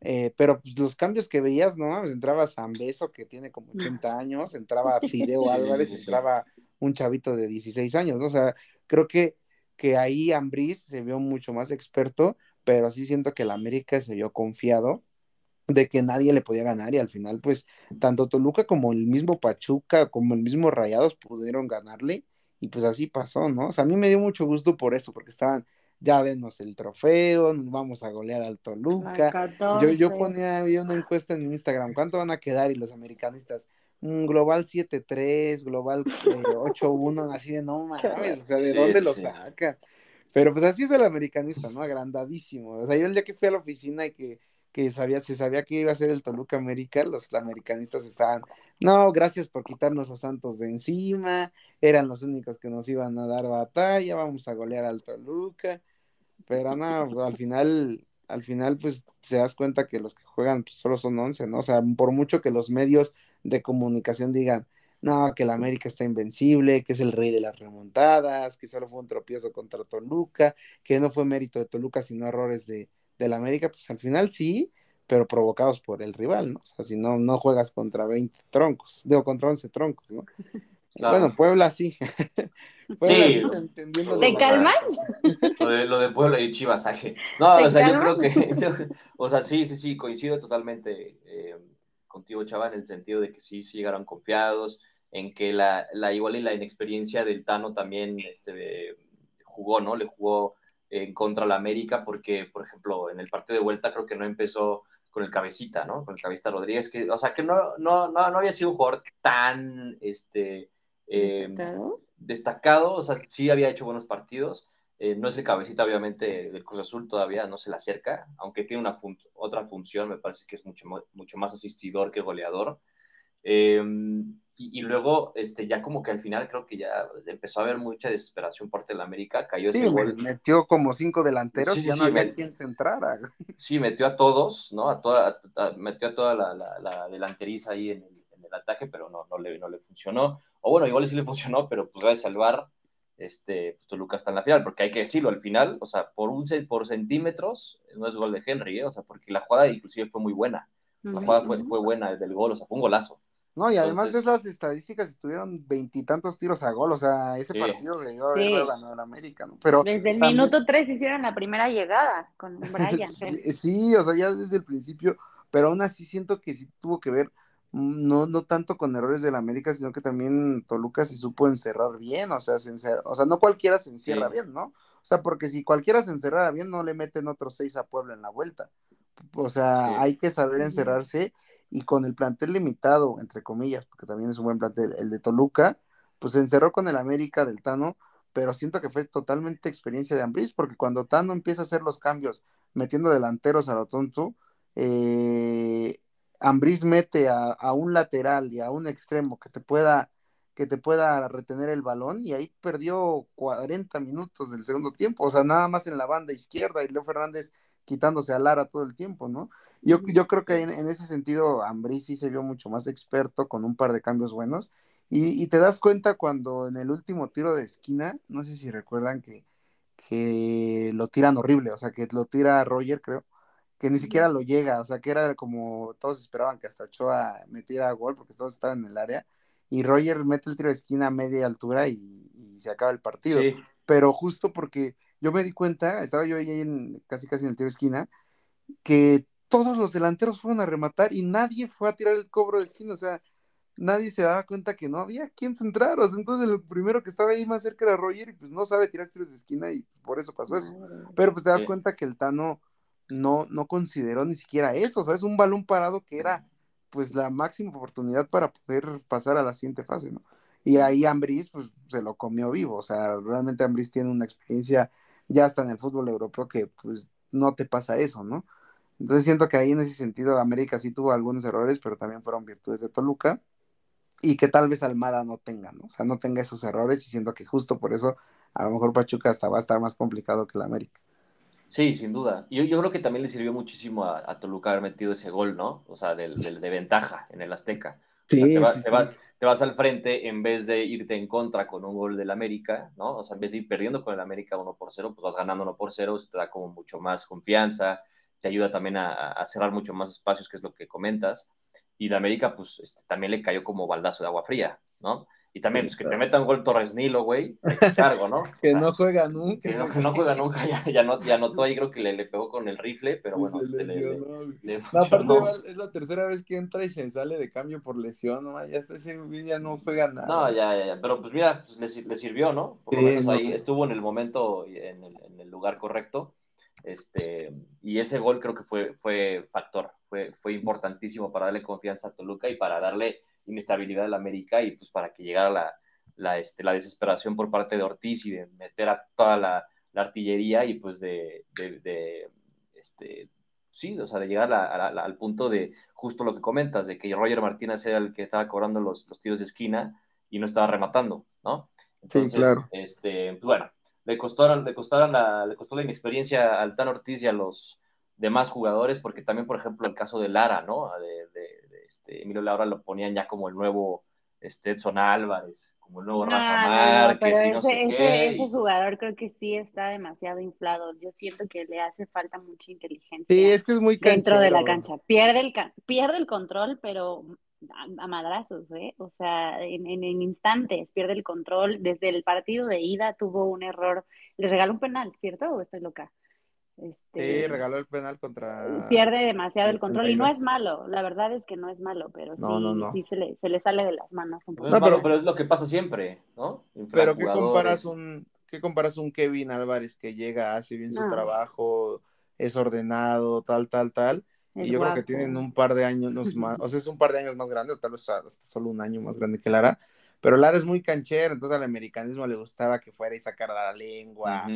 Eh, pero pues, los cambios que veías, ¿no? Entraba Zambeso, que tiene como 80 años, entraba Fideo Álvarez, entraba un chavito de 16 años, ¿no? O sea, creo que, que ahí Ambriz se vio mucho más experto, pero sí siento que el América se vio confiado de que nadie le podía ganar y al final pues tanto Toluca como el mismo Pachuca como el mismo Rayados pudieron ganarle y pues así pasó, ¿no? O sea, a mí me dio mucho gusto por eso, porque estaban, ya denos el trofeo, nos vamos a golear al Toluca. Yo, yo ponía había una encuesta en Instagram, ¿cuánto van a quedar? Y los americanistas, global 7-3, global 8-1, así de no mames, o sea, ¿de dónde lo saca? Pero pues así es el americanista, ¿no? Agrandadísimo. O sea, yo el día que fui a la oficina y que que sabía, se sabía que iba a ser el Toluca América, los americanistas estaban, no, gracias por quitarnos a Santos de encima, eran los únicos que nos iban a dar batalla, vamos a golear al Toluca, pero no, al final, al final, pues se das cuenta que los que juegan pues, solo son 11, ¿no? O sea, por mucho que los medios de comunicación digan, no, que el América está invencible, que es el rey de las remontadas, que solo fue un tropiezo contra Toluca, que no fue mérito de Toluca, sino errores de, del América, pues al final sí, pero provocados por el rival, ¿no? O sea, si no, no juegas contra 20 troncos, digo, contra 11 troncos, ¿no? Bueno, Puebla sí. sí. ¿Te calmas? Lo de, lo de, Puebla y Chivas, No, o sea, yo creo que, o sea, sí, sí, sí, coincido totalmente eh, contigo, Chava, en el sentido de que sí, sí llegaron confiados, en que la, la igual y la inexperiencia del Tano también este, jugó, ¿no? Le jugó en contra la América, porque, por ejemplo, en el partido de vuelta creo que no empezó con el cabecita, ¿no? Con el cabecita Rodríguez, que, o sea, que no, no, no, había sido un jugador tan este, em, ¿Destacado? o sea, sí había hecho buenos partidos. Eh, no es el cabecita, obviamente, del Cruz Azul, todavía no se le acerca, aunque tiene una otra función, me parece que es mucho, mucho más asistidor que goleador. Eh, y, luego, este, ya como que al final creo que ya empezó a haber mucha desesperación por América, cayó ese gol. metió como cinco delanteros y ya no había quien se entrara. Sí, metió a todos, ¿no? A toda, metió a toda la, la, delanteriza ahí en el, en el, ataque, pero no, no, le, no le funcionó. O bueno, igual sí le funcionó, pero pues gracias a salvar, este, pues Toluca está en la final, porque hay que decirlo, al final, o sea, por, un, por centímetros, no es gol de Henry, ¿eh? o sea, porque la jugada inclusive fue muy buena. La jugada fue, fue buena desde el gol, o sea, fue un golazo. No, y además ves las estadísticas, estuvieron veintitantos tiros a gol, o sea, ese partido de haber ganado el América, ¿no? Pero desde el minuto tres hicieron la primera llegada con Brian. sí, o sea, ya desde el principio, pero aún así siento que sí tuvo que ver, no, no tanto con errores del América, sino que también Toluca se supo encerrar bien, o sea, se o sea, no cualquiera se encierra bien, ¿no? O sea, porque si cualquiera se encerrara bien, no le meten otros seis a Puebla en la vuelta. O sea, hay que saber encerrarse y con el plantel limitado, entre comillas, porque también es un buen plantel, el de Toluca, pues se encerró con el América del Tano, pero siento que fue totalmente experiencia de Ambriz, porque cuando Tano empieza a hacer los cambios, metiendo delanteros a lo tonto, eh, Ambriz mete a, a, un lateral y a un extremo que te pueda que te pueda retener el balón y ahí perdió 40 minutos del segundo tiempo, o sea, nada más en la banda izquierda y Leo Fernández quitándose a Lara todo el tiempo, ¿no? Yo, yo creo que en, ese sentido Ambrí sí se vio mucho más experto con un par de cambios buenos. Y, te das cuenta cuando en el último tiro de esquina, no sé si recuerdan que, que lo tiran horrible, o sea, que lo tira Roger, creo, que ni siquiera lo llega, o sea, que era como todos esperaban que hasta Ochoa metiera gol porque todos estaban en el área, y Roger mete el tiro de esquina a media altura y, y se acaba el partido. Pero justo porque yo me di cuenta, estaba yo ahí en, casi casi en el tiro de esquina, que todos los delanteros fueron a rematar y nadie fue a tirar el cobro de esquina, o sea, nadie se daba cuenta que no había quien centrar, o sea, entonces el primero que estaba ahí más cerca era Roger y pues no sabe tirar tiros de esquina y por eso pasó eso. Pero pues te das cuenta que el Tano no, no consideró ni siquiera eso, o sea, es un balón parado que era pues la máxima oportunidad para poder pasar a la siguiente fase, ¿no? Y ahí Ambris pues se lo comió vivo, o sea, realmente Ambris tiene una experiencia ya hasta en el fútbol europeo que pues no te pasa eso, ¿no? Entonces siento que ahí en ese sentido América sí tuvo algunos errores, pero también fueron virtudes de Toluca y que tal vez Almada no tenga, ¿no? O sea, no tenga esos errores y siento que justo por eso a lo mejor Pachuca hasta va a estar más complicado que la América. Sí, sin duda. Yo, yo creo que también le sirvió muchísimo a, Toluca haber metido ese gol, ¿no? O sea, de, de, ventaja en el Azteca. Sí, te, vas, te vas al frente en vez de irte en contra con un gol del América, ¿no? O sea, en vez de ir perdiendo con el América 1 por 0, pues vas ganando 1 por 0, se te da como mucho más confianza, te ayuda también a, cerrar mucho más espacios, que es lo que comentas. Y de América, pues este, también le cayó como baldazo de agua fría, ¿no? Y también, pues que te metan gol Torres Nilo, güey, cargo, ¿no? que no juega nunca. Que no, juega nunca, ya, ya, no, ya notó ahí, creo que le, le, pegó con el rifle, pero bueno. Este, le, aparte, es la tercera vez que entra y se sale de cambio por lesión, ¿no? Ya está ese ya no juega nada. No, ya, ya, pero pues mira, pues le, le sirvió, ¿no? Por lo menos ahí estuvo en el momento, en el, en el lugar correcto. Este, y ese gol creo que fue, fue factor, fue, fue importantísimo para darle confianza a Toluca y para darle inestabilidad al América y pues para que llegara la, la, este, la desesperación por parte de Ortiz y de meter a toda la, artillería y pues de, de, este, sí, o sea, de llegar al punto de justo lo que comentas, de que Roger Martínez era el que estaba cobrando los, los tiros de esquina y no estaba rematando, ¿no? Entonces, claro. este, pues, bueno, le costaron, le costaron la, le costó la inexperiencia al Tan Ortiz y a los demás jugadores, porque también, por ejemplo, el caso de Lara, ¿no? De, de, este, Emilio Laura lo ponían ya como el nuevo este, Edson Álvarez, como el nuevo Rafa Márquez. y no ese, ese, ese, jugador creo que sí está demasiado inflado. Yo siento que le hace falta mucha inteligencia. Sí, es que es muy Dentro de la cancha. Pierde el, pierde el control, pero a, madrazos, ¿eh? O sea, en, en, instantes pierde el control. Desde el partido de ida tuvo un error. Le regaló un penal, ¿cierto? ¿O estoy loca? Este, sí, regaló el penal contra. Pierde demasiado el control y no es malo, la verdad es que no es malo, pero sí, sí se, le, se le sale de las manos un poco. No, pero, pero es lo que pasa siempre, ¿no? Pero ¿qué comparas, un, ¿qué comparas un Kevin Álvarez que llega, hace bien su trabajo, es ordenado, tal, tal, tal? y yo creo que tienen un par de años más, o sea, es un par de años más grande, o tal vez hasta solo un año más grande que Lara, pero Lara es muy canchero, entonces al americanismo le gustaba que fuera y sacara la lengua,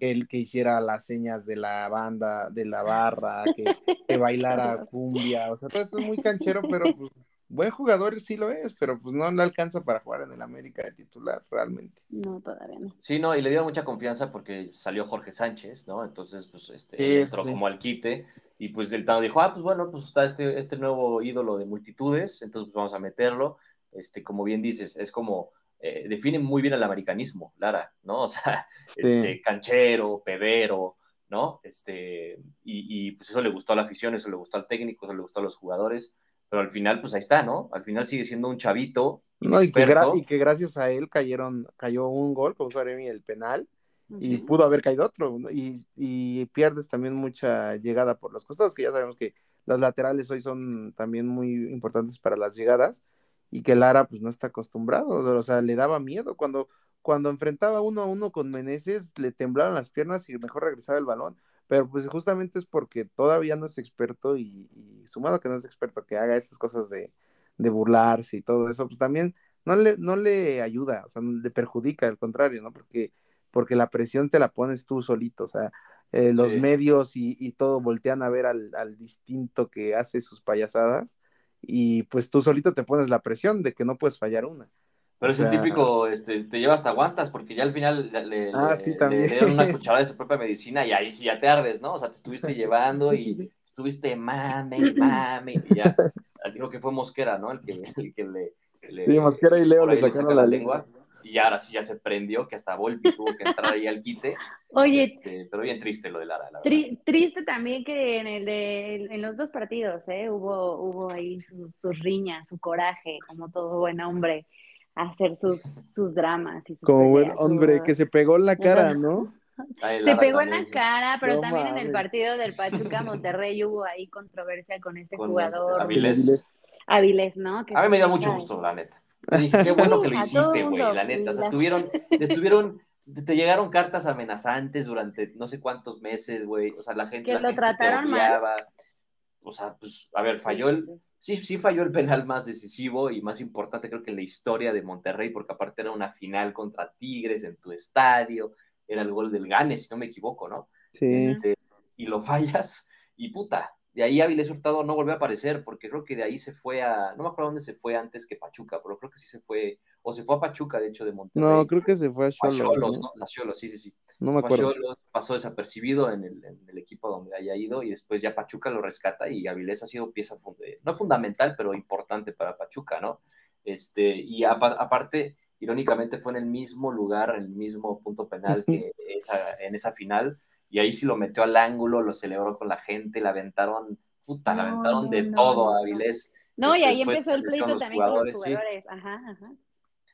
que, que hiciera las señas de la banda, de la barra, que, bailara cumbia, o sea, todo eso es muy canchero, pero pues buen jugador sí lo es, pero pues no le alcanza para jugar en el América de titular realmente. No, todavía no. Sí, no, y le dio mucha confianza porque salió Jorge Sánchez, ¿no? Entonces, pues, este, entró como al quite, y pues del Tano dijo, ah, pues bueno, pues está este, este nuevo ídolo de multitudes, entonces pues vamos a meterlo este, como bien dices, es como, eh, define muy bien el americanismo, Lara, ¿no? O sea, este, canchero, pedero, ¿no? Este, y, y, pues eso le gustó a la afición, eso le gustó al técnico, eso le gustó a los jugadores, pero al final, pues ahí está, ¿no? Al final sigue siendo un chavito. No, y que, y que, gracias a él cayeron, cayó un gol, como Jeremy, el penal, y pudo haber caído otro, y, y, pierdes también mucha llegada por los costados, que ya sabemos que las laterales hoy son también muy importantes para las llegadas, y que Lara pues no está acostumbrado, o sea, le daba miedo. Cuando, cuando enfrentaba uno a uno con Meneses, le temblaban las piernas y mejor regresaba el balón, pero pues justamente es porque todavía no es experto y, sumado que no es experto que haga esas cosas de, de, burlarse y todo eso, pues también no le, no le ayuda, o sea, le perjudica, al contrario, ¿no? Porque, porque la presión te la pones tú solito, o sea, eh, los medios y, y, todo voltean a ver al, al distinto que hace sus payasadas y pues tú solito te pones la presión de que no puedes fallar una. Pero es el típico, este, te lleva hasta aguantas, porque ya al final le, ah, dieron una cucharada de su propia medicina y ahí sí ya te ardes, ¿no? O sea, te estuviste llevando y estuviste mame, mame, y ya. Digo que fue Mosquera, ¿no? El que, el que le, Sí, Mosquera y Leo le sacaron la, lengua y ahora sí ya se prendió, que hasta Volpi tuvo que entrar ahí al quite. Oye, este, pero bien triste lo de Lara. La triste también que en, el de, en los dos partidos ¿eh? hubo, hubo ahí sus, sus riñas, su coraje, como todo buen hombre, hacer sus, sus dramas. Y como buen hombre, que se pegó en la cara, ¿no? se pegó en la cara, pero también en el partido del Pachuca Monterrey hubo ahí controversia con este jugador. Avilés. Avilés, ¿no? a mí me dio mucho gusto, la neta qué bueno que lo hiciste, güey, la neta. O sea, tuvieron, estuvieron, te llegaron cartas amenazantes durante no sé cuántos meses, güey. O sea, la gente. Que lo trataron mal. O sea, pues, a ver, falló el. Sí, sí falló el penal más decisivo y más importante, creo que en la historia de Monterrey, porque aparte era una final contra Tigres en tu estadio, era el gol del Gane, si no me equivoco, ¿no? Sí. Este, y lo fallas, y puta, de ahí Avilés Hurtado no volvió a aparecer, porque creo que de ahí se fue a, no me acuerdo dónde se fue antes que Pachuca, pero creo que sí se fue, o se fue a Pachuca, de hecho, de Monterrey. No, creo que se fue a Cholos. A Cholos, sí, sí, sí. No me acuerdo. pasó desapercibido en el, equipo donde haya ido, y después ya Pachuca lo rescata, y Avilés ha sido pieza, no fundamental, pero importante para Pachuca, ¿no? Este, y aparte, irónicamente fue en el mismo lugar, en el mismo punto penal que esa, en esa final, y ahí sí lo metió al ángulo, lo celebró con la gente, la aventaron, puta, la No, aventaron de no, todo a. Avilés. No, y ahí empezó el pleito también con los jugadores, sí. Ajá, ajá.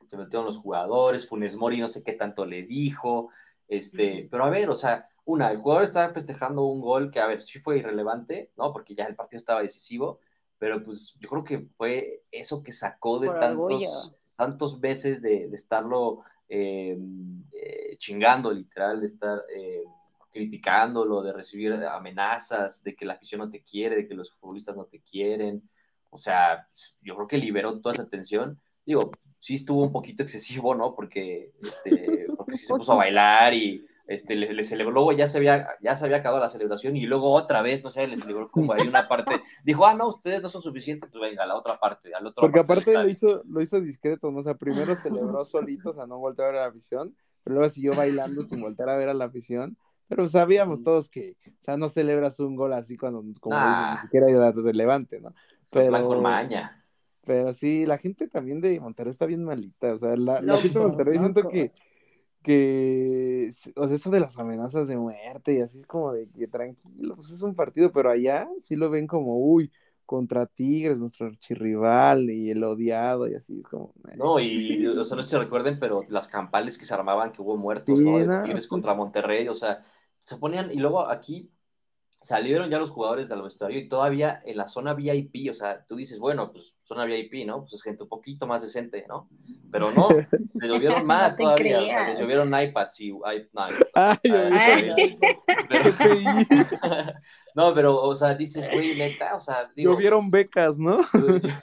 se metieron los jugadores, Funes Mori no sé qué tanto le dijo, este, pero a ver, o sea, una, el jugador estaba festejando un gol que, a ver, sí fue irrelevante, ¿no? Porque ya el partido estaba decisivo, pero pues yo creo que fue eso que sacó de Por tantos, orgullo. tantos veces de, de estarlo eh, eh, chingando, literal, de estar eh, criticándolo, de recibir amenazas, de que la afición no te quiere, de que los futbolistas no te quieren. O sea, yo creo que liberó toda esa tensión. Digo, sí estuvo un poquito excesivo, ¿no? Porque, este, porque sí se puso a bailar y este, le, le celebró, luego ya se, había, ya se había acabado la celebración y luego otra vez, no sé, le celebró como ahí una parte, dijo, ah, no, ustedes no son suficientes, pues venga, a la otra parte, al otro Porque aparte lo hizo, lo hizo discreto, ¿no? O sea, primero celebró solito, o sea, no volteó a ver a la afición, pero luego siguió bailando sin voltear a ver a la afición. Pero sabíamos todos que, o sea, no celebras un gol así cuando, como Ah. ni siquiera era relevante, ¿no? Pero, maña. pero sí, la gente también de Monterrey está bien malita, o sea, la, gente de Monterrey siento que, que, o sea, eso de las amenazas de muerte y así es como de que tranquilo, pues es un partido, pero allá sí lo ven como, uy, contra Tigres, nuestro archirrival y el odiado y así es como... No, y o sea, no sé si recuerden, pero las campales que se armaban, que hubo muertos, Sí, ¿no? De no, Tigres sí. contra Monterrey, o sea, se ponían, y luego aquí salieron ya los jugadores del vestuario y todavía en la zona VIP, o sea, tú dices, bueno, pues zona VIP, ¿no? Pues es gente un poquito más decente, ¿no? Pero no, les llovieron más No te todavía, o sea, creas. les llovieron iPads y no, Ay, Ay, oye, pero- no, pero, o sea, dices, güey, neta, o sea, digo, Llovieron becas, ¿no?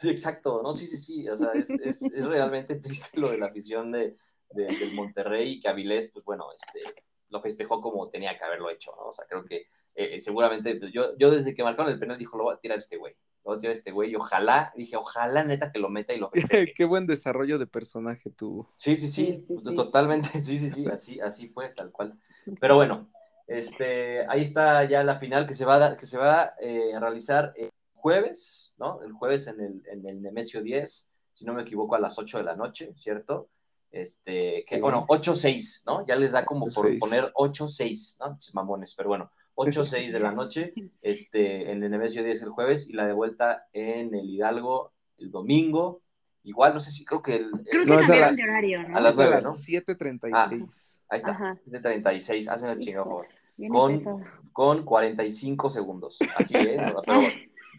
Exacto, no, sí, sí, sí, o sea, es, es, es realmente triste lo de la afición de, de- del Monterrey, que Avilés, pues bueno, este, lo festejó como tenía que haberlo hecho, ¿no? O sea, creo que eh, seguramente, pues, yo, yo desde que marcaron el penal dijo, lo voy a tirar a este güey, lo voy a tirar a este güey, y ojalá, dije, ojalá neta que lo meta y lo festeje. Qué buen desarrollo de personaje tuvo. Sí, sí, sí, Sí, sí, pues, sí. totalmente, sí, sí, sí, así, así fue, tal cual. Pero bueno, este, ahí está ya la final que se va a, dar- que se va eh, a realizar el jueves, ¿no? El jueves en el, en el Nemesio 10, si no me equivoco, a las 8 de la noche, ¿cierto? Este, que, Sí. bueno, 8-6, ¿no? Ya les da como por 8-6. poner 8-6, ¿no? Pinches mamones, pero bueno, 8-6 de la noche, este, en el Nemesio 10 el jueves y la de vuelta en el Hidalgo el domingo. Igual, no sé si creo que el, Creo el- que No, es a las- de horario, ¿no? a las Es a nueve, las ¿no? 7:36. Ahí está, Ajá. es de 36, hazme el chingado, por favor. Con, con 45 segundos. Así es, ¿no? pero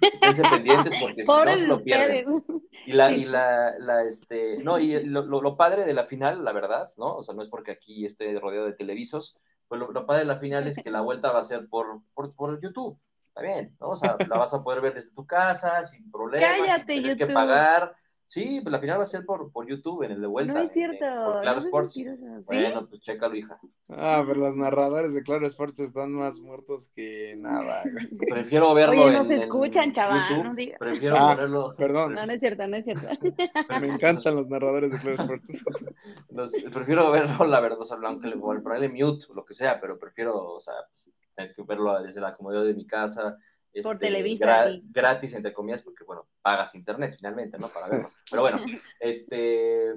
esténse pendientes porque si no se lo pierden. Y la, y la, la, este, no, y lo, lo, lo padre de la final, la verdad, ¿no? O sea, no es porque aquí estoy rodeado de televisos, pues lo, lo padre de la final es que la vuelta va a ser por, por, por YouTube. Está bien, ¿no? O sea, la vas a poder ver desde tu casa, sin problemas, Cállate, sin tener que pagar. Sí, pues la final va a ser por, por YouTube en el de vuelta. No es cierto. por Claro no Sports. Bueno, pues chécalo, hija. Ah, pero los narradores de Claro Sports están más muertos que nada. Prefiero verlo Oye, no en- se en escuchan, chaval, no. Prefiero Ah, ponerlo. Perdón, No, no es cierto, no es cierto. me encantan los narradores de Claro Sports. los- prefiero verlo, la verdad, o sea, aunque le ponerle mute o lo que sea, pero prefiero, o sea, pues, tener que verlo desde la comodidad de mi casa. Por este, Televisa, gra- sí. gratis, entre comillas, porque, bueno, pagas internet finalmente, ¿no? Para verlo. Pero bueno, este,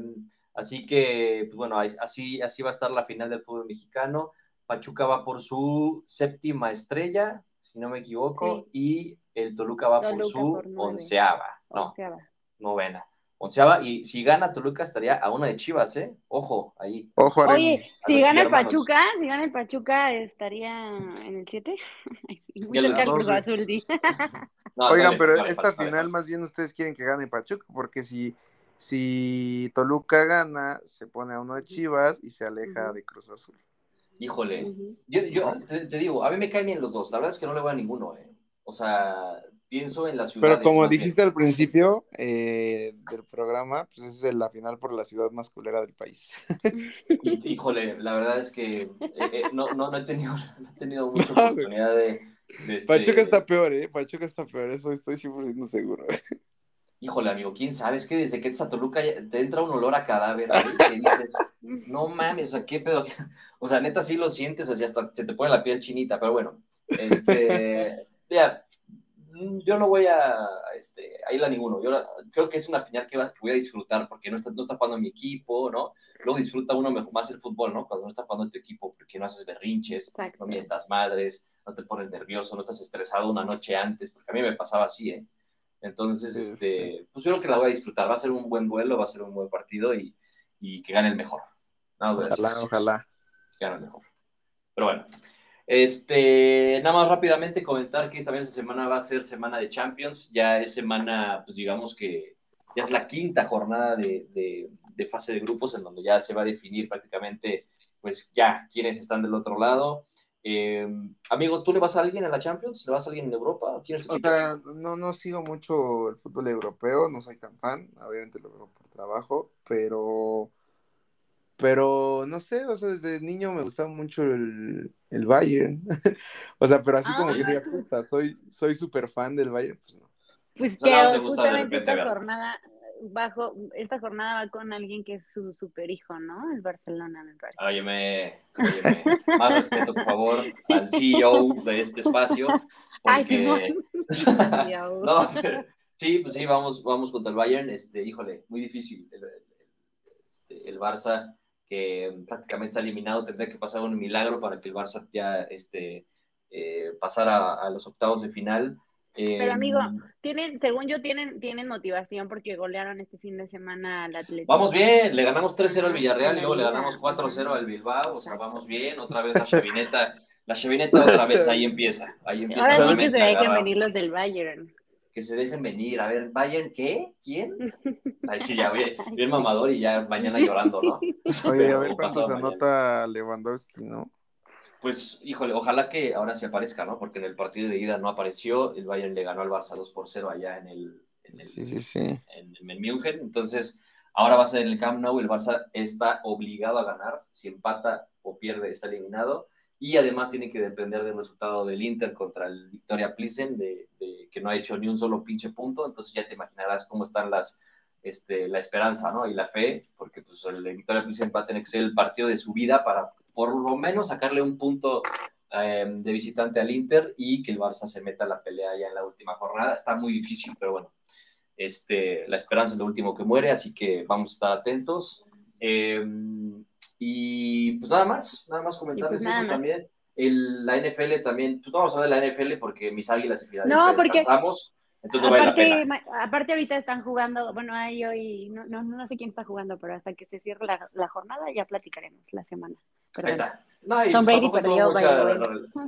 así que, pues bueno, así, así va a estar la final del fútbol mexicano. Pachuca va por su séptima estrella, si no me equivoco, y el Toluca va por su por onceava, no, Onceava. novena. Onceava, y si gana Toluca estaría a una de Chivas, ¿eh? Ojo, ahí. Ojo, Aremi. Oye, si gana el hermanos. Pachuca, si gana el Pachuca, estaría en el 7. Muy cerca dos, Cruz. Azul, di. No, Oigan, dale, pero dale, esta final más bien ustedes quieren que gane Pachuca, porque si, si Toluca gana, se pone a uno de Chivas y se aleja de Cruz Azul. Híjole, yo, yo te, te digo, a mí me caen bien los dos. La verdad es que no le voy a ninguno, ¿eh? O sea, pienso en la ciudad. Pero como dijiste al principio eh, del programa, pues es la final por la ciudad más culera del país. Híjole, la verdad es que eh, eh, no, no, no he tenido, no he tenido mucha oportunidad de. de este- Pachuca está peor, ¿eh? Pachuca está peor, eso estoy 100% seguro. Híjole, amigo, quién sabe, es que desde que entras a Toluca te entra un olor a cadáver, dices, no mames, o sea, qué pedo. O sea, neta sí lo sientes, así hasta se te pone la piel chinita, pero bueno, este, ya, yo no voy a, este, ahí la ninguno. Yo creo que es una final que, voy a disfrutar porque no está, no está jugando mi equipo, ¿no? Luego disfruta uno mejor, más el fútbol, ¿no? Cuando no está jugando tu equipo, porque no haces berrinches, no mientas madres, no te pones nervioso, no estás estresado una noche antes, porque a mí me pasaba así, ¿eh? Entonces, este, pues yo creo que la voy a disfrutar. Va a ser un buen duelo, va a ser un buen partido y, y que gane el mejor. ojalá, ojalá. Que gane el mejor. Pero bueno, este, nada más rápidamente comentar que también esta semana va a ser semana de Champions. Ya es semana, pues digamos que ya es la quinta jornada de, de, fase de grupos en donde ya se va a definir prácticamente, pues ya quiénes están del otro lado. Eh, amigo, ¿tú le vas a alguien a la Champions? ¿Le vas a alguien en Europa? ¿Quién o sea, no, no sigo mucho el fútbol europeo, no soy tan fan, obviamente lo veo por trabajo, pero pero no sé, o sea, desde niño me gustaba mucho el, el Bayern. o sea, pero así como que diga, ah. puta, soy soy súper fan del Bayern, pues no. Pues que justamente esta jornada bajo esta jornada va con alguien que es su super hijo, ¿no? El Barcelona, me parece. Óyeme, óyeme, más respeto, por favor, al CEO de este espacio. Ay, sí, no, sí, pues sí, vamos, vamos contra el Bayern. Este, híjole, muy difícil. El, este, el Barça que prácticamente se ha eliminado, tendría que pasar un milagro para que el Barça ya este, eh, pasara a, los octavos de final. Pero amigo, em, tienen, según yo, tienen, tienen motivación porque golearon este fin de semana al Atlético. Vamos bien, le ganamos 3-0 al Villarreal y luego le ganamos 4-0 al Bilbao, o sea, vamos bien, otra vez la chevineta, la chevineta otra vez ahí empieza. Ahí empieza Ahora sí que se dejen venir los del Bayern que se dejen venir. A ver, Bayern, ¿qué? ¿Quién? Ay, sí, ya bien, bien mamador y ya mañana llorando, ¿no? Oye, a ver cuánto se anota Lewandowski, ¿no? Pues, híjole, ojalá que ahora sí aparezca, ¿no? Porque en el partido de ida no apareció, el Bayern le ganó al Barça 2 por 0 allá en el, en sí, sí, sí. En, en München, entonces ahora va a ser en el Camp Nou, el Barça está obligado a ganar, si empata o pierde está eliminado, y además tiene que depender del resultado del Inter contra el Victoria Plissen, de, que no ha hecho ni un solo pinche punto, entonces ya te imaginarás cómo están las, este, la esperanza ¿no? y la fe, porque pues, el Victoria Plissen va a tener que ser el partido de su vida para por lo menos sacarle un punto eh, de visitante al Inter y que el Barça se meta a la pelea ya en la última jornada. Está muy difícil, pero bueno, este, la esperanza es lo último que muere, así que vamos a estar atentos. Eh, y pues nada más, nada más comentarles pues eso también. El, la NFL también, pues no vamos a ver la NFL porque mis águilas y Filadelfia no, porque... descansamos. Entonces no aparte, vale la pena. aparte ahorita están jugando, bueno, hay hoy, no, no, no sé quién está jugando, pero hasta que se cierre la, la jornada ya platicaremos la semana. Ahí está. No, y Tom Brady perdió mucha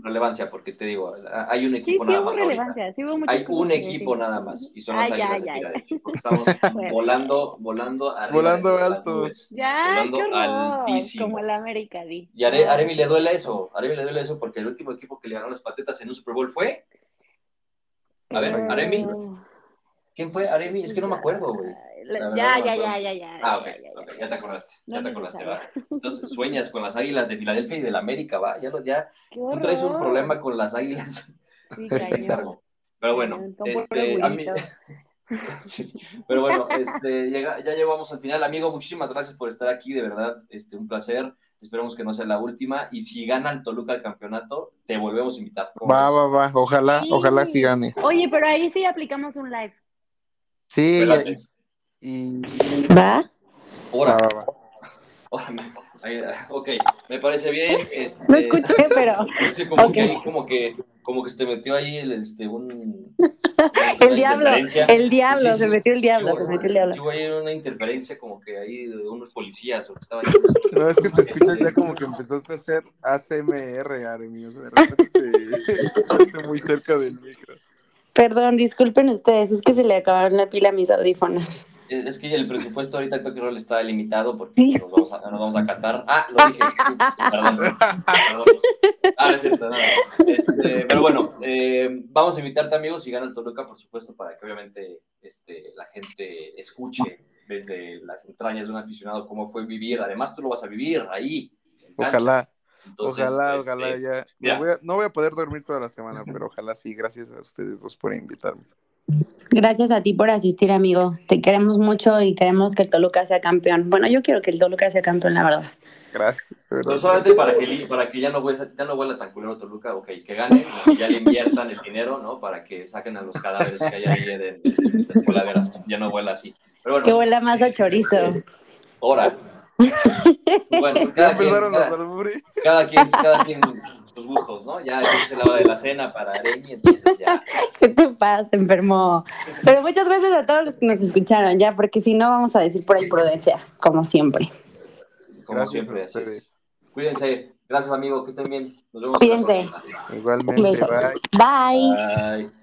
relevancia porque te digo, hay un equipo nada más. Relevancia, sí hubo hay un equipo nada más y son las ah, águilas ya, ya, ya. porque estamos volando, volando arriba volando alto. Ya, volando altísimo. Como el América, di. Y a Aremi le duele eso, a Aremi le duele eso porque el último equipo que le ganó las patetas en un Super Bowl fue a ver, Aremi. ¿Quién fue Aremi? Es que no me acuerdo, güey. Ya, ya, ya, ya, ya. Ah, ok, ya te acordaste, ya te acordaste, va. Entonces sueñas con las águilas de Filadelfia y del América, va. Ya, lo, ya tú traes un problema con las águilas. Sí, Pero bueno, este, a mí... Pero bueno, este, llega, ya llegamos al final. Amigo, muchísimas gracias por estar aquí, de verdad, este, un placer. Esperemos que no sea la última. Y si gana el Toluca el campeonato, te volvemos a invitar. Va, va, va. Ojalá, ojalá sí gane. Oye, pero ahí sí aplicamos un live. Sí, y... ¿Va? Ahora. Va, va, ok, me parece bien. Este, no escuché, pero. como, que, como, que, como que se te metió ahí el, este, un. El diablo, el diablo, se metió el diablo, se metió el diablo. Yo ahí una interferencia como que ahí de unos policías o que estaban. No, es que te escuchas ya como que empezaste a hacer ACMR, Aremi. O sea, de repente te muy cerca del micro. Perdón, disculpen ustedes, es que se le acabaron la pila a mis audífonos es que el presupuesto ahorita en Tokyo Roll está limitado porque nos, vamos a, nos vamos a catar. Ah, lo dije. perdón, perdón. Ah, es cierto. Este, pero bueno, eh, vamos a invitarte, amigos, y gana el Toluca, por supuesto, para que obviamente este, la gente escuche desde las entrañas de un aficionado cómo fue vivir. Además, tú lo vas a vivir ahí. Ojalá. ojalá, este, ojalá ya. no voy a poder dormir toda la semana, pero ojalá sí. Gracias a ustedes dos por invitarme. Gracias a ti por asistir, amigo. Te queremos mucho y queremos que el Toluca sea campeón. Bueno, yo quiero que el Toluca sea campeón, la verdad. Gracias. Pero solamente para que, para que ya no vuela, ya no vuela tan culero Toluca, ok, que gane, y ya le inviertan el dinero, ¿no? Para que saquen a los cadáveres que hay ahí de, de, coladeras. Ya no vuela así. Pero bueno, que vuela más a chorizo. Ahora. Bueno, ya empezaron los albures. Cada quien, cada quien sus gustos, ¿no? Ya es la hora de la cena para Aremi, entonces ya. ¿Qué te pasa, enfermo? Pero muchas gracias a todos los que nos escucharon, ya, porque si no vamos a decir por imprudencia, como siempre. Como Gracias siempre, así es. Cuídense. Gracias, amigo. Que estén bien. Nos vemos. Cuídense. Igualmente, bye. Bye. Bye.